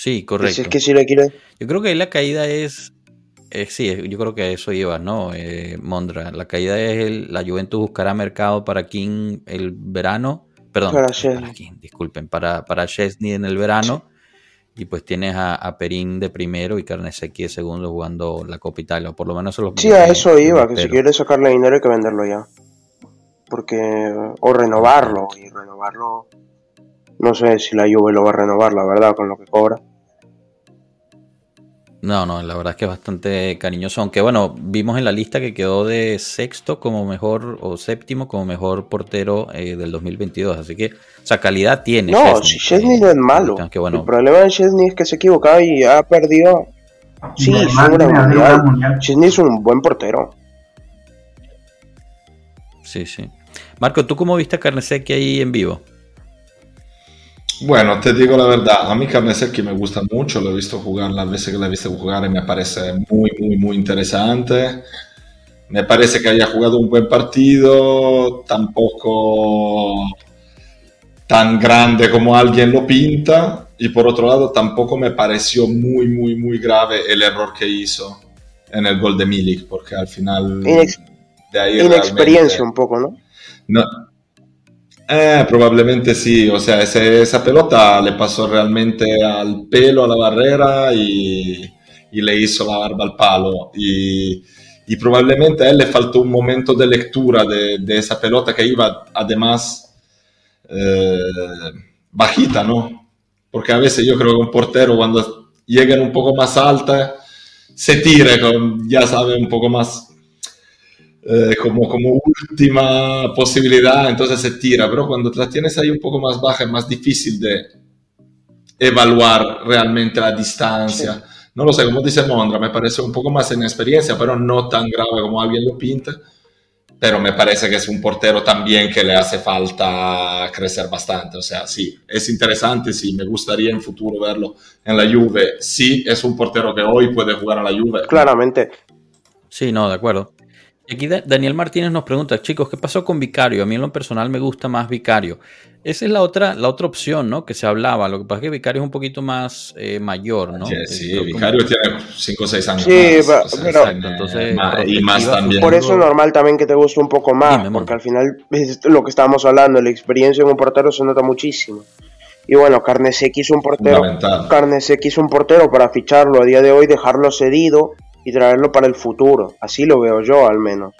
Sí, correcto. es que si lo quiere... Yo creo que ahí la caída es eh, sí, yo creo que eso iba, ¿no? Eh, Mondra, la caída es el, la Juventus buscará mercado para King el verano, perdón, para, King, disculpen, para, para Chesney en el verano. Y pues tienes a, Perín de primero y Carnesecchi de segundo jugando la Copa Italia, o por lo menos eso lo Sí, a eso iba, que si quieres sacarle dinero hay que venderlo ya. Porque, o renovarlo, y renovarlo, no sé si la Juve lo va a renovar, la verdad, con lo que cobra. No, no, la verdad es que es bastante cariñoso. Aunque bueno, vimos en la lista que quedó de sexto como mejor o séptimo como mejor portero eh, del 2022. Así que, o sea, calidad tiene. No, si Chesney no es malo. el problema de Chesney es que se equivocado y ha perdido. Sí, es un Chesney es un buen portero. Sí, sí. Marco, ¿tú cómo viste a Carnesecchi ahí en vivo? Bueno, te digo la verdad, a mí Carnesecchi me gusta mucho, lo he visto jugar las veces que lo he visto jugar me parece muy, muy, muy interesante. Me parece que haya jugado un buen partido, tampoco tan grande como alguien lo pinta, y por otro lado tampoco me pareció muy, muy, muy grave el error que hizo en el gol de Milik, porque al final... de ahí Inexperiencia un poco, ¿no? No, eh, probablemente sí, o sea, esa pelota le pasó realmente al pelo, a la barrera y, le hizo la barba al palo. Y, probablemente a él le faltó un momento de lectura de, esa pelota que iba además eh, bajita, ¿no? Porque a veces yo creo que un portero cuando llegan un poco más alta se tira, ya sabe, un poco más eh, como, como última posibilidad, entonces se tira, pero cuando la tienes ahí un poco más baja es más difícil de evaluar realmente la distancia. No lo sé, como dice Mondra, me parece un poco más inexperiencia, pero no tan grave como alguien lo pinta. Pero me parece que es un portero también que le hace falta crecer bastante. O sea, sí, es interesante, sí, me gustaría en futuro verlo en la Juve. Sí, es un portero que hoy puede jugar a la Juve. Claramente. Sí, no, de acuerdo. Aquí Daniel Martínez nos pregunta, chicos, ¿qué pasó con Vicario? A mí en lo personal me gusta más Vicario. Esa es la otra, la otra opción, ¿no? Que se hablaba. Lo que pasa es que Vicario es un poquito más eh, mayor, ¿no? Sí, sí Vicario tiene 5 o 6 años sí, más. pero, Entonces, y más también. Por eso es normal también que te guste un poco más, porque al final es lo que estábamos hablando, la experiencia en un portero se nota muchísimo. Y bueno, Carnesecchi es un portero. Carnesecchi es un portero para ficharlo a día de hoy, dejarlo cedido y traerlo para el futuro. Así lo veo yo al menos.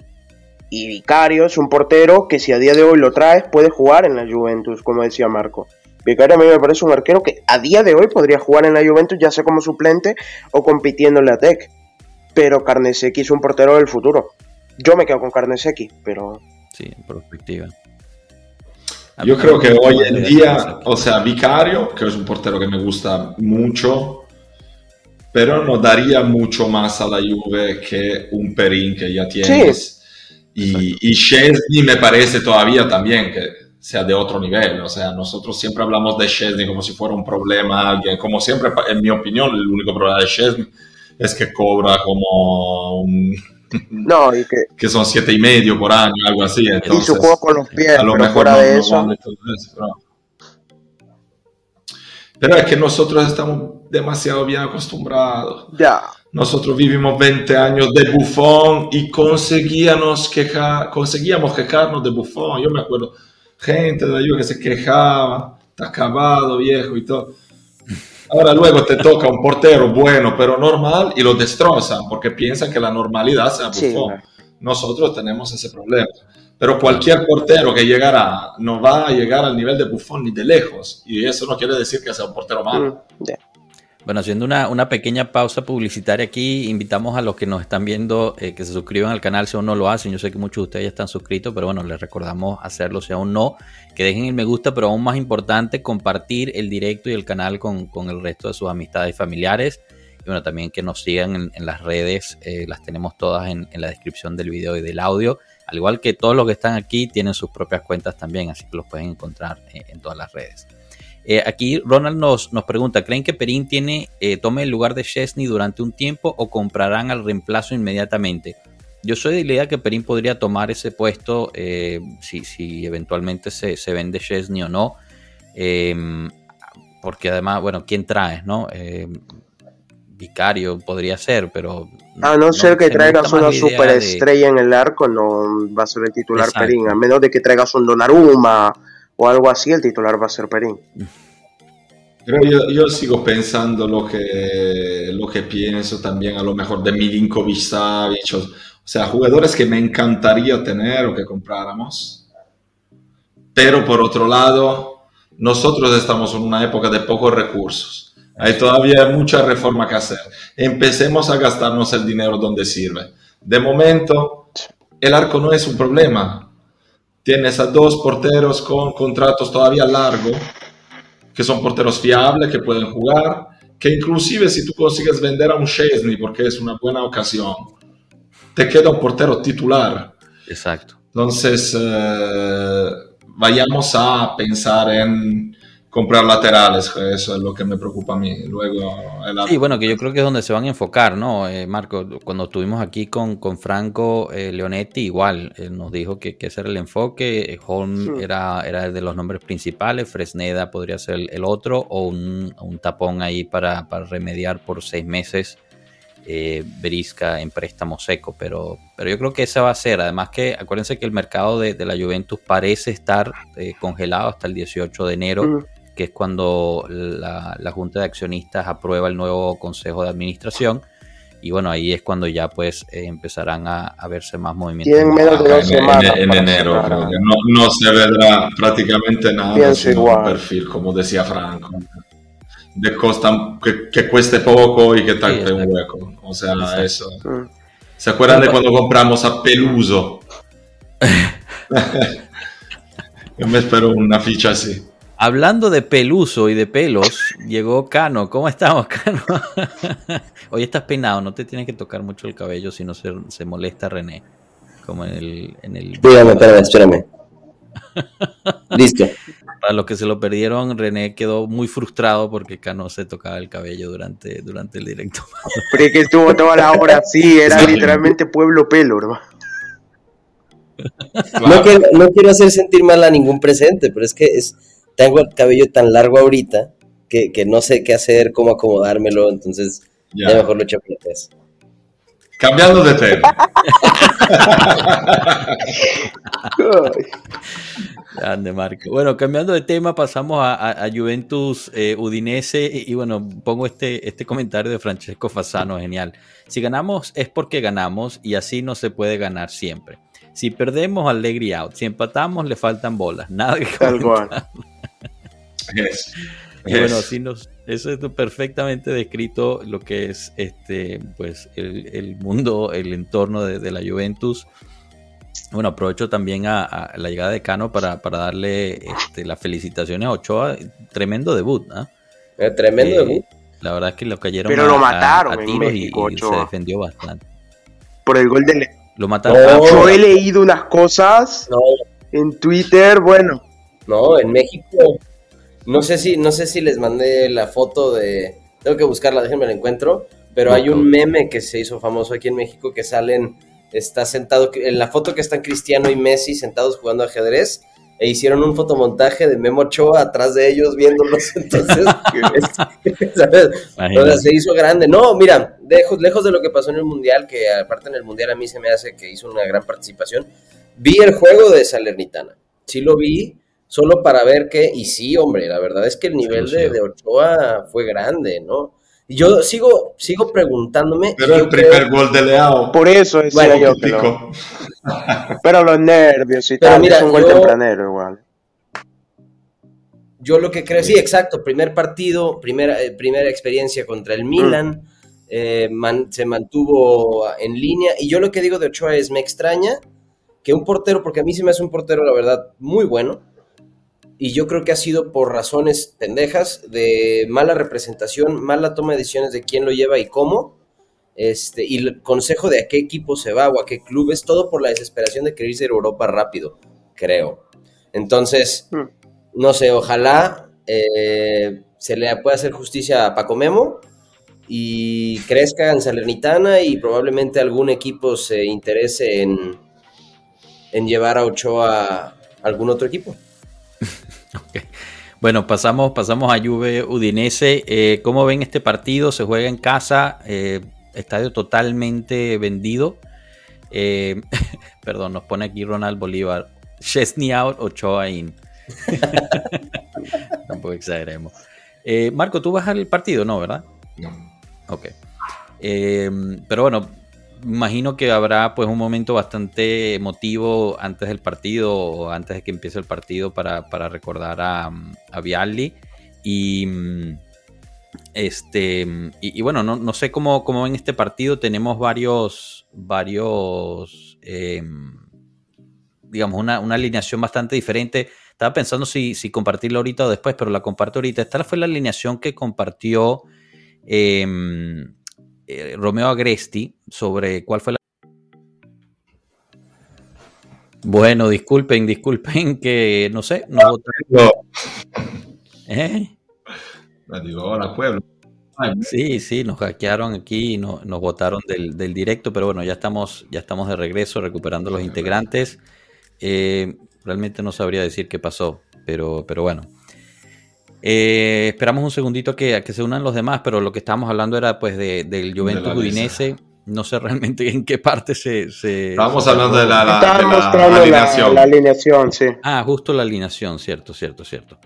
Y Vicario es un portero que si a día de hoy lo traes puede jugar en la Juventus, como decía Marco. Vicario a mí me parece un arquero que a día de hoy podría jugar en la Juventus ya sea como suplente o compitiéndole a Tech. Pero Carnesecchi es un portero del futuro. Yo me quedo con Carnesecchi, pero... Sí, en perspectiva. Yo creo que hoy en día, o sea, Vicario, que es un portero que me gusta mucho, pero no daría mucho más a la Juve que un Perín que ya tienes. Y, y Chesney me parece todavía también que sea de otro nivel. O sea, nosotros siempre hablamos de Chesney como si fuera un problema alguien. Como siempre, en mi opinión, el único problema de Chesney es que cobra como un... No, y que, que son siete y medio por año, algo así. y su juego con los pies, a lo mejor de eso. Pero es que nosotros estamos demasiado bien acostumbrados. Ya. Nosotros vivimos 20 años de bufón y conseguíamos, quejar, conseguíamos quejarnos de bufón. Yo me acuerdo, gente de la Juve que se quejaba, está acabado, viejo y todo. Ahora luego te toca un portero bueno, pero normal, y lo destrozan porque piensan que la normalidad sea bufón. Nosotros tenemos ese problema. Pero cualquier portero que llegará no va a llegar al nivel de Buffon ni de lejos. Y eso no quiere decir que sea un portero malo. Mm, Bueno, haciendo una, pequeña pausa publicitaria aquí, invitamos a los que nos están viendo eh, que se suscriban al canal si aún no lo hacen. Yo sé que muchos de ustedes ya están suscritos, pero bueno, les recordamos hacerlo si aún no. Que dejen el me gusta, pero aún más importante, compartir el directo y el canal con, el resto de sus amistades y familiares. Y bueno, también que nos sigan en, las redes, eh, las tenemos todas en, la descripción del video y del audio. Al igual que todos los que están aquí, tienen sus propias cuentas también, así que los pueden encontrar eh, en todas las redes. Eh, aquí Ronald nos, nos pregunta, ¿creen que Perín tiene, eh, tome el lugar de Chesney durante un tiempo o comprarán al reemplazo inmediatamente? Yo soy de la idea que Perín podría tomar ese puesto eh, si, si, eventualmente se, se, vende Chesney o no. porque además, bueno, ¿quién traes, no? Vicario podría ser, pero... A no, ser que traigas una superestrella en el arco, no va a ser el titular Perín, a menos de que traigas un Donnarumma o algo así, el titular va a ser Perín. Pero yo, sigo pensando lo que, lo que pienso también a lo mejor de Milinkovic, Savic, o, sea, jugadores que me encantaría tener o que compráramos. Pero por otro lado, nosotros estamos en una época de pocos recursos. Hay todavía mucha reforma que hacer. Empecemos a gastarnos el dinero donde sirve. De momento, el arco no es un problema tienes a dos porteros con contratos todavía largos, que son porteros fiables, que pueden jugar, que inclusive si tú consigues vender a un Chesney porque es una buena ocasión, te queda un portero titular. Exacto. Entonces, eh, vayamos a pensar en comprar laterales, eso es lo que me preocupa a mí. Luego, Sí, bueno, que yo creo que es donde se van a enfocar, ¿no? Eh, Marco, cuando estuvimos aquí con, con Franco eh, Leonetti, igual, él nos dijo que, que ese era el enfoque, eh, Holm era, era de los nombres principales, Fresneda podría ser el, otro, o un, un, tapón ahí para, para, remediar por seis meses. Eh, Berisca en préstamo seco, pero, pero yo creo que esa va a ser. Además que acuérdense que el mercado de, de la Juventus parece estar congelado hasta el 18 de enero que es cuando la, Junta de Accionistas aprueba el nuevo Consejo de Administración. Y bueno, ahí es cuando ya pues eh, empezarán a, verse más movimientos. Tienen menos de dos semanas. En, enero, no, se verá prácticamente nada, sino un perfil, como decía Franco. De costa, que, cueste poco y que tape un hueco. O sea, eso. Mm. ¿Se acuerdan de cuando compramos a Peluso? Yo me espero una ficha así. Hablando de peluso y de pelos, llegó Cano. ¿Cómo estamos, Cano? Hoy estás peinado, no te tienes que tocar mucho el cabello si no se, se molesta René. Como en el. En el... Espérame, espérame, espérame. Listo. Para los que se lo perdieron, René quedó muy frustrado porque Cano se tocaba el cabello durante, durante el directo. Pero es que estuvo toda la hora así, era literalmente pueblo pelo, hermano. No, quiero, no quiero hacer sentir mal a ningún presente, pero es que es tengo el cabello tan largo ahorita que, no sé qué hacer, cómo acomodármelo, entonces ya, mejor lo echo Cambiando de tema. Grande, Marco. Bueno, cambiando de tema, pasamos a, Juventus eh, Udinese y, bueno, pongo este, este comentario de Francesco Fasano, genial. Si ganamos es porque ganamos y así no se puede ganar siempre. Si perdemos, alegría out. Si empatamos, le faltan bolas. Nada que bueno, así nos, eso es perfectamente descrito lo que es este, pues, el, mundo, el entorno de, la Juventus. Bueno, aprovecho también a, la llegada de Cano para, darle este, las felicitaciones a Ochoa. Tremendo debut, ¿ah? eh, tremendo eh, debut. La verdad es que lo cayeron Pero lo mataron a, tiros y, se defendió bastante. Por el gol de Lo mataron. Yo he leído unas cosas en Twitter, bueno. No, en México no sé si, no sé si les mandé la foto de. Tengo que buscarla, déjenme la encuentro. Pero hay un meme que se hizo famoso aquí en México que salen. Está sentado. En la foto que están Cristiano y Messi sentados jugando ajedrez. E hicieron un fotomontaje de Memo Ochoa atrás de ellos viéndolos. Entonces, ¿sabes? se hizo grande. No, mira, lejos, lejos de lo que pasó en el Mundial, que aparte en el Mundial a mí se me hace que hizo una gran participación. Vi el juego de Salernitana. Sí lo vi solo para ver que, y sí, hombre, la verdad es que el nivel de, Ochoa fue grande, ¿no? Y yo sigo, sigo preguntándome. Pero el primer gol de Leao. Por eso es bueno, yo Pero los nervios y tal, es un gol tempranero igual. Yo lo que creo, sí, exacto, primer partido, primera, eh, primera experiencia contra el Milan, eh, se mantuvo en línea. Y yo lo que digo de Ochoa es, me extraña que un portero, porque a mí se me hace un portero, la verdad, muy bueno, y yo creo que ha sido por razones pendejas, de mala representación, mala toma de decisiones de quién lo lleva y cómo, este, y el consejo de a qué equipo se va o a qué club, es todo por la desesperación de querer irse a Europa rápido, creo. Entonces, hmm. no sé, ojalá eh, se le pueda hacer justicia a Paco Memo y crezca en Salernitana y probablemente algún equipo se interese en, en llevar a Ochoa a algún otro equipo. Bueno, pasamos, pasamos a Juve Udinese. Eh, ¿Cómo ven este partido? Se juega en casa, eh, estadio totalmente vendido. Eh, perdón, nos pone aquí Ronald Bolívar. Chesney out, Ochoa in. Tampoco exageremos. Marco, ¿tú vas al partido? No, ¿verdad? No. Ok. pero bueno, imagino que habrá pues un momento bastante emotivo antes del partido o antes de que empiece el partido para, recordar a, a Vialli. Y este y, bueno, no, sé cómo, cómo en este partido tenemos varios, varios em, digamos, una, alineación bastante diferente. Estaba pensando si, si compartirla ahorita o después, pero la comparto ahorita. Esta fue la alineación que compartió em, eh, Romeo Agresti sobre cuál fue la... Bueno, disculpen, disculpen que no sé, no ¿Eh? Digo, hola pueblo. Sí, sí, nos hackearon aquí y nos votaron del, directo, pero bueno, ya estamos, ya estamos de regreso recuperando los integrantes. Eh, realmente no sabría decir qué pasó, pero, pero bueno. Eh, esperamos un segundito que, que se unan los demás, pero lo que estábamos hablando era pues de, del Juventus Udinese. No sé realmente en qué parte se... Estábamos hablando de la, alineación. La, alineación, sí. Ah, justo la alineación, cierto, cierto, cierto.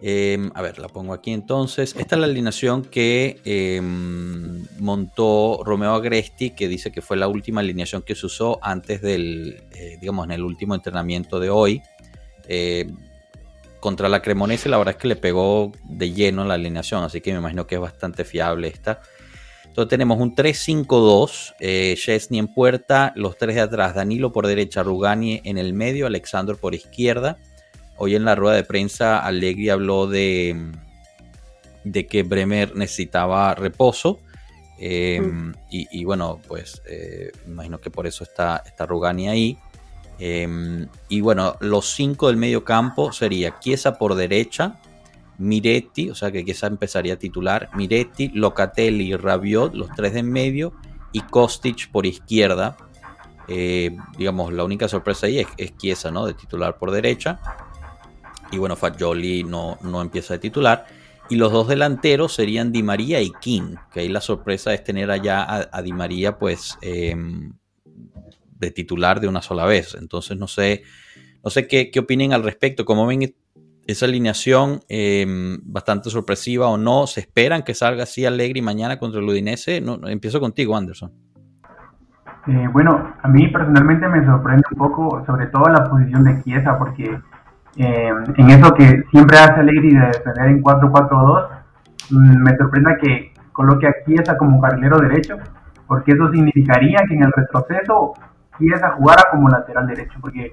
Em, a ver, la pongo aquí entonces. Esta es la alineación que em, montó Romeo Agresti, que dice que fue la última alineación que se usó antes del, eh, digamos, en el último entrenamiento de hoy. Contra la Cremonese la verdad es que le pegó de lleno la alineación, así que me imagino que es bastante fiable esta. Entonces tenemos un 3-5-2, eh, Chesney en puerta, los tres de atrás, Danilo por derecha, Rugani en el medio, Alexandro por izquierda. Hoy en la rueda de prensa Allegri habló de, de que Bremer necesitaba reposo. Eh, mm. y, bueno, pues eh, imagino que por eso está, está Rugani ahí. Em, y bueno, los cinco del medio campo sería Chiesa por derecha, Miretti, o sea que Chiesa empezaría a titular, Miretti, Locatelli, Rabiot, los tres de en medio, y Kostic por izquierda. Eh, digamos, la única sorpresa ahí es, Chiesa, ¿no? De titular por derecha. Y bueno, Fagioli no, no empieza de titular. Y los dos delanteros serían Di María y King, que ahí la sorpresa es tener allá a, Di María, pues, em, de titular de una sola vez. Entonces no sé, no sé qué, qué opinen al respecto, cómo ven esa alineación em, bastante sorpresiva o no. ¿Se esperan que salga así Allegri mañana contra el Udinese? No, empiezo contigo, Anderson. Eh, bueno, a mí personalmente me sorprende un poco, sobre todo la posición de Chiesa, porque em, en eso que siempre hace Allegri de defender en 4-4-2, mm, me sorprende que coloque a Chiesa como carrilero derecho, porque eso significaría que en el retroceso Chiesa jugara como lateral derecho, porque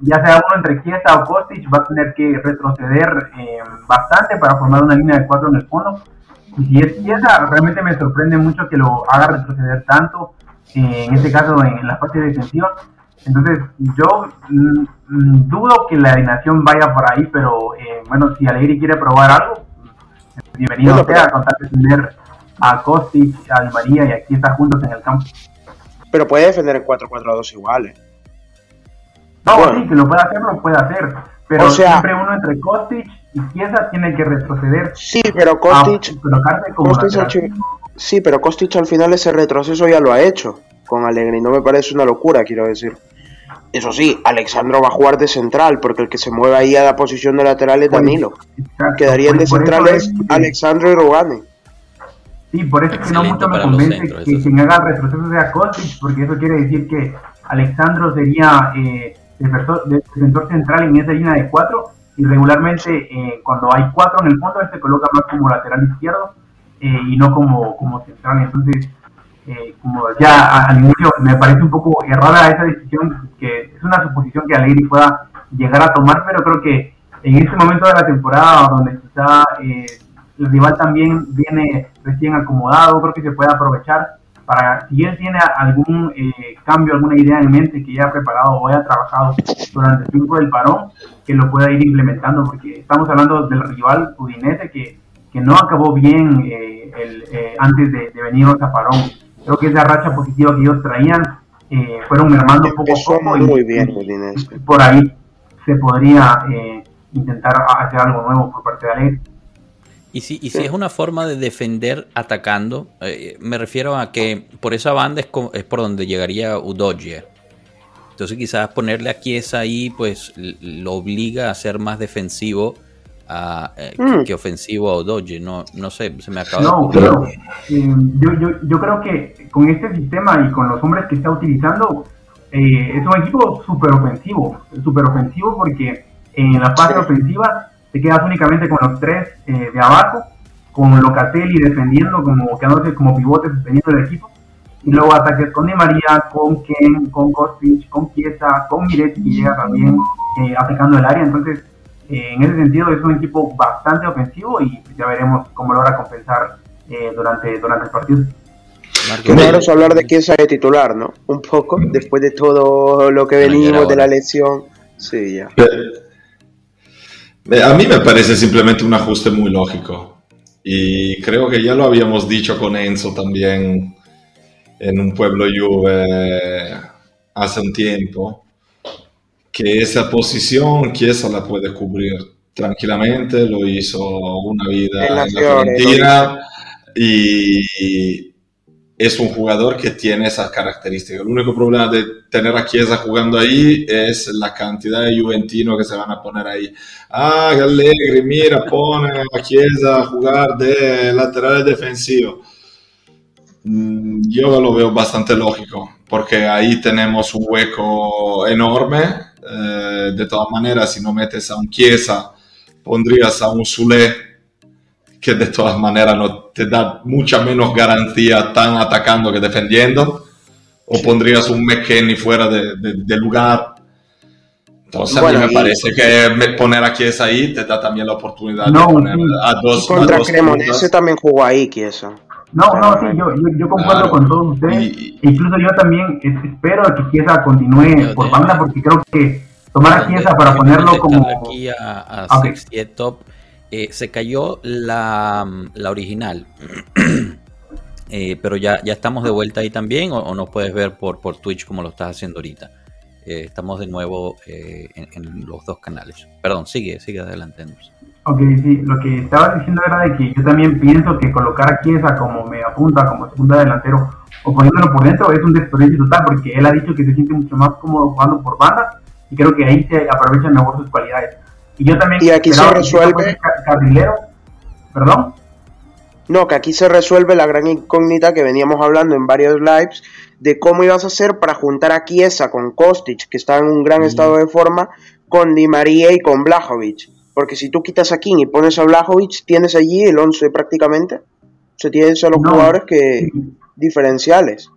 ya sea uno entre Chiesa o Kostic va a tener que retroceder eh, bastante para formar una línea de cuatro en el fondo. Y si es Chiesa, realmente me sorprende mucho que lo haga retroceder tanto, eh, en este caso en, la parte defensiva. Entonces, yo mm, mm, dudo que la alineación vaya por ahí, pero eh, bueno, si Alegri quiere probar algo, bienvenido bueno, sea, contar de tener a Kostic, a Di María y a Chiesa juntos en el campo. Pero puede defender en 4-4-2 igual, ¿eh? No, sí, que lo puede hacer, lo puede hacer. Pero siempre uno entre Kostic y Chiesa tiene que retroceder. Sí, pero Kostic. sí, pero Kostic al final ese retroceso ya lo ha hecho con Alegre. No me parece una locura, quiero decir. Eso sí, Alexandro va a jugar de central, porque el que se mueve ahí a la posición de lateral es Danilo. Quedarían de centrales Alexandro y Rogane. Sí, por eso es que no mucho me convence que quien haga el retroceso sea Kostic, porque eso quiere decir que Alexandro sería eh, defensor, central en esa línea de cuatro y regularmente eh, cuando hay cuatro en el fondo, él se coloca más como lateral izquierdo eh, y no como, como central. Entonces, eh, como ya al inicio, me parece un poco errada esa decisión, que es una suposición que Alegri pueda llegar a tomar, pero creo que en este momento de la temporada, donde quizá el rival también viene recién acomodado, creo que se puede aprovechar para, si él tiene algún eh, cambio, alguna idea en mente que ya ha preparado o haya trabajado durante el tiempo del parón, que lo pueda ir implementando, porque estamos hablando del rival Udinese que, que no acabó bien eh, el, eh, antes de, de venir a parón. Creo que esa racha positiva que ellos traían fueron mermando poco a poco. Muy bien, Por ahí se podría intentar hacer algo nuevo por parte de Alex. Y si, y si es una forma de defender atacando, eh, me refiero a que por esa banda es, es por donde llegaría Udogie. Entonces quizás ponerle a Chiesa ahí, pues lo obliga a ser más defensivo a, eh, mm. que, ofensivo a Udogie. No, no sé, se me acaba no, de pero, eh, yo, yo, yo, creo que con este sistema y con los hombres que está utilizando, es un equipo súper ofensivo. Súper ofensivo porque en la fase ofensiva te quedas únicamente con los tres eh, de abajo, con Locatelli defendiendo, como quedándose como pivote sosteniendo el equipo, y luego ataques con Di María, con Ken, con Kostic, con Chiesa, con Miretti, que llega también eh, atacando el área, entonces eh, en ese sentido es un equipo bastante ofensivo y ya veremos cómo logra compensar durante, durante el partido. Vamos a hablar de Chiesa de titular, ¿no? Un poco, después de todo lo que venimos de la lesión. Sí, ya. A mí me parece simplemente un ajuste muy lógico. Y creo que ya lo habíamos dicho con Enzo también en un pueblo Juve hace un tiempo, que esa posición Chiesa la puede cubrir tranquilamente, lo hizo una vida en la, Fiorentina y, es un jugador que tiene esas características. El único problema de tener a Chiesa jugando ahí es la cantidad de juventinos que se van a poner ahí. Ah, Allegri, mira, pone a Chiesa a jugar de lateral defensivo. Mm, yo lo veo bastante lógico, porque ahí tenemos un hueco enorme. Eh, de todas maneras, si no metes a un Chiesa, pondrías a un Zule que de todas maneras no te da mucha menos garantía tan atacando que defendiendo, o pondrías un McKenny fuera de, de, lugar. Entonces a mí me parece que poner a Chiesa ahí te da también la oportunidad de poner a dos. Contra Cremonese también jugó ahí Chiesa. No, no, sí, yo, yo, concuerdo con todos ustedes. Incluso yo también espero que Chiesa continúe por banda porque creo que tomar a Chiesa para ponerlo como... Aquí a, top eh, se cayó la, la original. Eh, pero ya, ya estamos de vuelta ahí también, o, nos puedes ver por, por Twitch como lo estás haciendo ahorita. Eh, estamos de nuevo en, los dos canales. Perdón, sigue, sigue adelante. Lo que estaba diciendo era de que yo también pienso que colocar a Chiesa como me apunta, como segunda delantero, o poniéndolo por dentro, es un desperdicio total, porque él ha dicho que se siente mucho más cómodo jugando por banda, y creo que ahí se aprovechan mejor sus cualidades. Y yo también. Y aquí se resuelve. Carrilero. ¿Perdón? No, que aquí se resuelve la gran incógnita que veníamos hablando en varios lives de cómo ibas a hacer para juntar a Chiesa con Kostic, que está en un gran mm. estado de forma, con Di María y con Blajovic. Porque si tú quitas a King y pones a Blajovic, tienes allí el 11 prácticamente. O sea, tienes a los jugadores que diferenciales.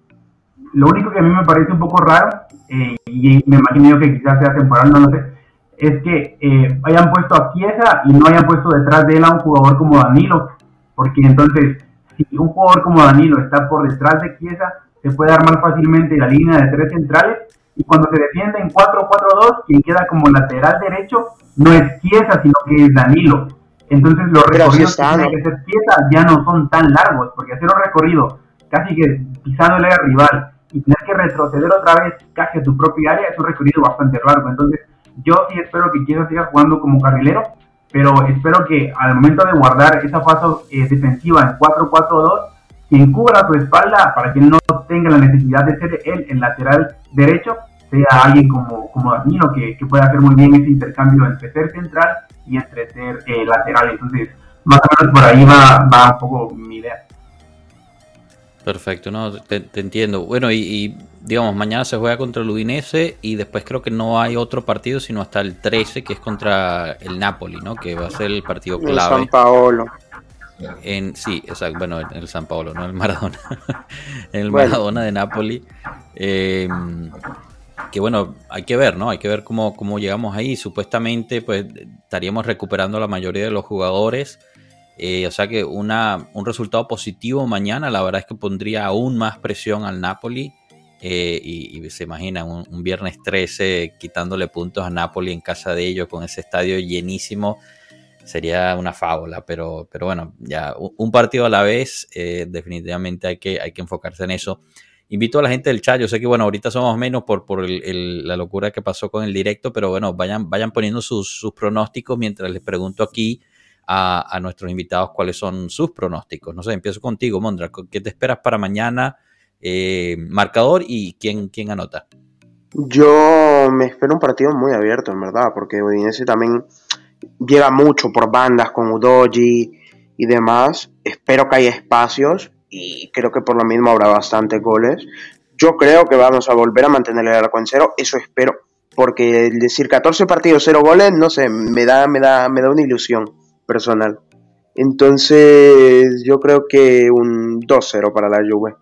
Lo único que a mí me parece un poco raro, eh, y me imagino que quizás sea temporal, no lo sé, es que eh, hayan puesto a Chiesa y no hayan puesto detrás de él a un jugador como Danilo, porque entonces si un jugador como Danilo está por detrás de Chiesa, se puede armar fácilmente la línea de tres centrales y cuando se defiende en 4-4-2, quien queda como lateral derecho no es Chiesa, sino que es Danilo. Entonces los recorridos que tiene que hacer Chiesa ya no son tan largos, porque hacer un recorrido casi que pisándole al rival y tener que retroceder otra vez casi a tu propia área es un recorrido bastante largo. Entonces yo sí espero que Chiesa siga jugando como carrilero, pero espero que al momento de guardar esa fase eh, defensiva en 4-4-2, quien cubra su espalda para que no tenga la necesidad de ser él el lateral derecho, sea alguien como, como Danilo, que, que pueda hacer muy bien ese intercambio entre ser central y entre ser eh, lateral. Entonces, más o menos por ahí va, va un poco mi idea. Perfecto, no, te, entiendo. Bueno, y, digamos, mañana se juega contra el Udinese y después creo que no hay otro partido sino hasta el 13 que es contra el Napoli, ¿no? Que va a ser el partido clave. En San Paolo. En, sí, exacto, bueno, en el San Paolo, no el Maradona. en el Maradona de Napoli. Eh, que bueno, hay que ver, ¿no? Hay que ver cómo, cómo llegamos ahí. Supuestamente, pues estaríamos recuperando la mayoría de los jugadores. Eh, o sea que una, un resultado positivo mañana, la verdad es que pondría aún más presión al Napoli. Eh, y, se imagina un, viernes 13 quitándole puntos a Napoli en casa de ellos con ese estadio llenísimo. Sería una fábula, pero, pero bueno, ya un partido a la vez, eh, definitivamente hay que, hay que enfocarse en eso invito a la gente del chat. Yo sé que, bueno, ahorita somos menos por, por la locura que pasó con el directo, pero bueno, vayan, vayan poniendo sus, pronósticos mientras les pregunto aquí a, nuestros invitados cuáles son sus pronósticos. No sé, empiezo contigo, Mondra. ¿Qué te esperas para mañana? Eh, marcador y quién, quién anota. Yo me espero un partido muy abierto, en verdad, porque Udinese también llega mucho por bandas con Udoji y demás. Espero que haya espacios y creo que por lo mismo habrá bastantes goles. Yo creo que vamos a volver a mantener el arco en cero, eso espero, porque decir 14 partidos, 0 goles, no sé, me da, me da, me da una ilusión personal. Entonces, yo creo que un 2-0 para la Juve.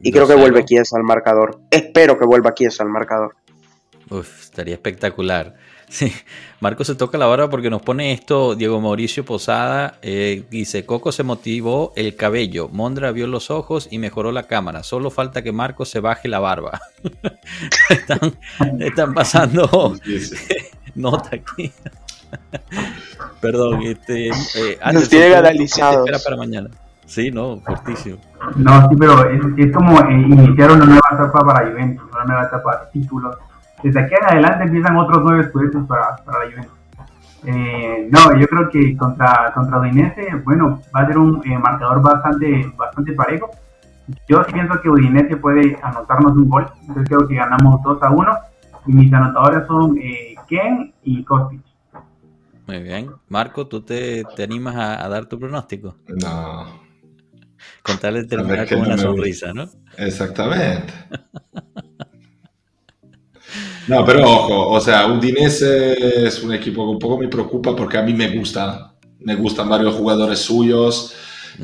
Y creo que vuelve Kiesa al marcador. Espero que vuelva Kiesa al marcador. Uf, estaría espectacular. Sí, Marco se toca la barba porque nos pone esto Diego Mauricio Posada. Eh, dice, Coco se motivó el cabello, Mondra vio los ojos y mejoró la cámara. Solo falta que Marco se baje la barba. están, pasando nota aquí. Perdón, este... Eh, Nos tiene analizados. espera para mañana? Sí, no, fortísimo. No, sí, pero es, como eh, iniciar una nueva etapa para Juventus, una nueva etapa de títulos desde aquí en adelante empiezan otros nueve escudetos para, para la Juventus. Eh, no, yo creo que contra, contra Udinese, bueno, va a ser un eh, marcador bastante, bastante parejo. Yo pienso que Udinese puede anotarnos un gol, entonces creo que ganamos 2 a 1 y mis anotadores son eh, Ken y Kostic. Muy bien. Marco, ¿tú te, te animas a, dar tu pronóstico? No. Contarle terminar con una sonrisa, ¿no? Exactamente. No, pero ojo, o sea, Udinese es un equipo que un poco me preocupa porque a mí me gusta, me gustan varios jugadores suyos,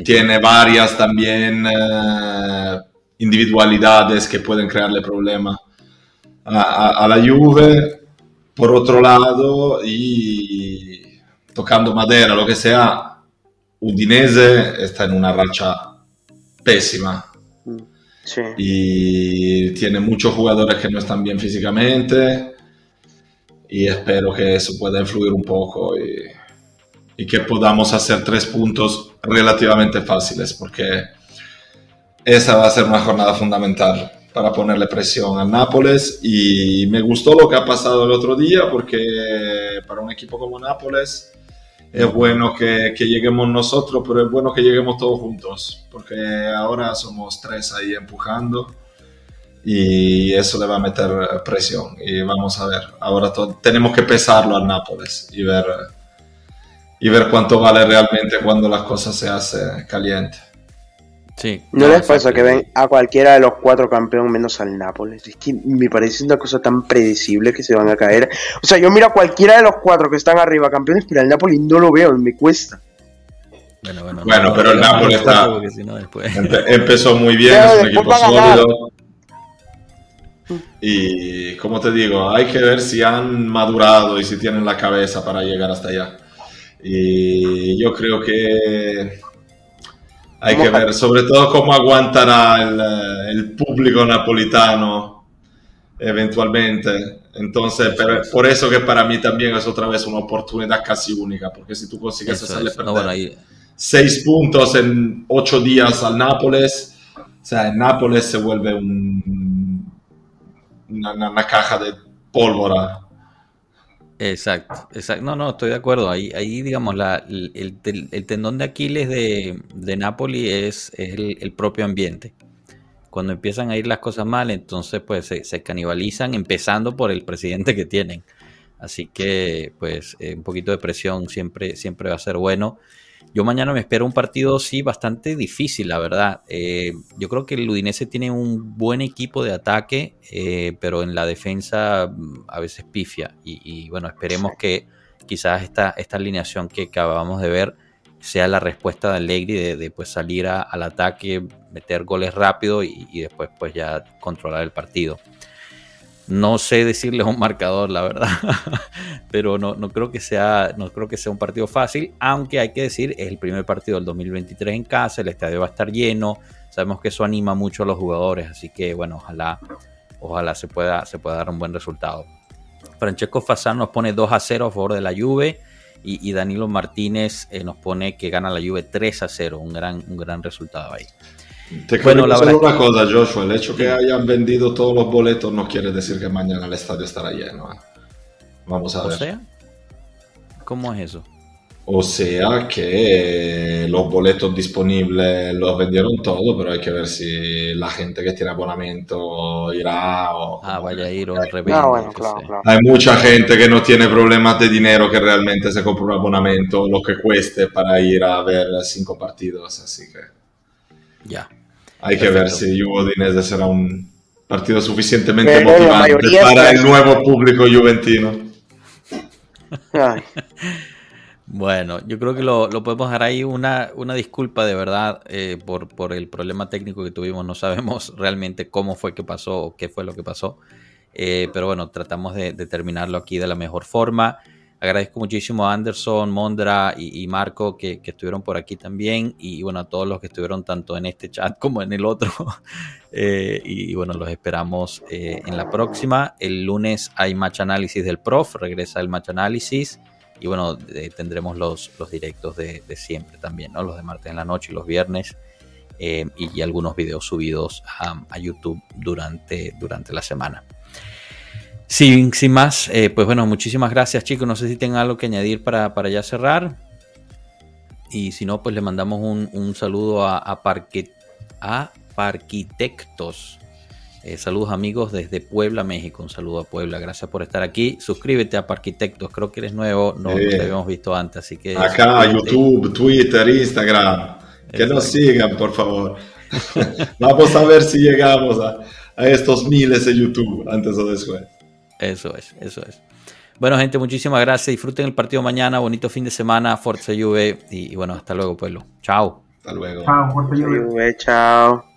tiene varias también eh, individualidades que pueden crearle problemas a, la Juve. Por otro lado, y tocando madera, lo que sea, Udinese está en una racha pésima. Y tiene muchos jugadores que no están bien físicamente y espero que eso pueda influir un poco y, que podamos hacer tres puntos relativamente fáciles porque esa va a ser una jornada fundamental para ponerle presión al Nápoles. Y me gustó lo que ha pasado el otro día porque para un equipo como Nápoles es bueno que, lleguemos nosotros, pero es bueno que lleguemos todos juntos, porque ahora somos tres ahí empujando y eso le va a meter presión. Y vamos a ver, ahora tenemos que pesarlo al Nápoles y ver, y ver cuánto vale realmente cuando las cosas se hacen calientes. ¿No, les pasa que ven a cualquiera de los cuatro campeones menos al Nápoles? Es que me parece una cosa tan predecible que se van a caer. O sea, yo miro a cualquiera de los cuatro que están arriba campeones, pero al Nápoles no lo veo, me cuesta. Bueno, bueno, bueno pero el Nápoles está... empezó muy bien, es un equipo sólido. Y como te digo, hay que ver si han madurado y si tienen la cabeza para llegar hasta allá. Y yo creo que hay que ver, sobre todo cómo aguantará el, público napolitano eventualmente. Entonces, por eso que para mí también es otra vez una oportunidad casi única, porque si tú consigues hacerle perder seis puntos en ocho días al Nápoles, o sea, en Nápoles se vuelve un, una caja de pólvora Exacto, exacto. No, no, estoy de acuerdo. Ahí, ahí digamos, la, el, tendón de Aquiles de, de Napoli es, el, propio ambiente. Cuando empiezan a ir las cosas mal, entonces pues se, canibalizan, empezando por el presidente que tienen. Así que, pues, eh, un poquito de presión siempre, siempre va a ser bueno. Yo mañana me espero un partido, sí, bastante difícil, la verdad. Eh, yo creo que el Udinese tiene un buen equipo de ataque, eh, pero en la defensa mm, a veces pifia. Y, bueno, esperemos que quizás esta, esta alineación que acabamos de ver sea la respuesta de Allegri de, pues, salir al ataque, meter goles rápido y, y, después pues ya controlar el partido. No sé decirles un marcador, la verdad, pero no, no, creo que sea, no creo que sea un partido fácil, aunque hay que decir, es el primer partido del 2023 en casa, el estadio va a estar lleno, sabemos que eso anima mucho a los jugadores, así que bueno, ojalá, ojalá se pueda, se pueda dar un buen resultado. Francesco Fasán nos pone 2 a 0 a favor de la Juve y, Danilo Martínez eh, nos pone que gana la Juve 3 a 0, un gran, un gran resultado ahí. Te bueno, la solo una cosa, Joshua, el hecho que hayan vendido todos los boletos no quiere decir que mañana el estadio estará lleno. ¿eh? Vamos a ver. Sea? ¿Cómo es eso? O sea que los boletos disponibles los vendieron todos, pero hay que ver si la gente que tiene abonamiento irá o... Ah, vaya a ir o revende. No, bueno, claro, claro. Hay mucha gente que no tiene problemas de dinero que realmente se compra un abonamiento, lo que cueste para ir a ver cinco partidos, así que... Ya. Hay que ver si Juve Udinese será un partido suficientemente motivante para el nuevo público juventino. Bueno, yo creo que lo, podemos dejar ahí una, una disculpa de verdad eh, por, por, el problema técnico que tuvimos. No sabemos realmente cómo fue que pasó o qué fue lo que pasó. Eh, pero bueno, tratamos de, de, terminarlo aquí de la mejor forma. Agradezco muchísimo a Anderson, Mondra y, Marco que, estuvieron por aquí también. Y bueno, a todos los que estuvieron tanto en este chat como en el otro. Eh, y, bueno, los esperamos eh, en la próxima. El lunes hay match análisis del prof, regresa el match análisis. Y bueno, eh, tendremos los, los directos de, siempre también, ¿no? Los de martes en la noche y los viernes. y, algunos videos subidos a, a YouTube durante, durante la semana. Sin, sin más, eh, pues bueno, muchísimas gracias chicos. No sé si tengan algo que añadir para, para ya cerrar. Y si no, pues le mandamos un, saludo a, a, a Parquitectos. Eh, saludos amigos desde Puebla, México. Un saludo a Puebla. Gracias por estar aquí. Suscríbete a Parquitectos. Creo que eres nuevo. No, te habíamos visto antes. Así que Acá, YouTube, Twitter, Instagram. Que nos sigan, por favor. Vamos a ver si llegamos a, a estos miles de YouTube antes o después. Eso es, eso es. Bueno, gente, muchísimas gracias. Disfruten el partido mañana. Bonito fin de semana. Fuerza Juve. Y, bueno, hasta luego, pueblo. Chao. Hasta luego. Chao, Fuerza Juve. Chao.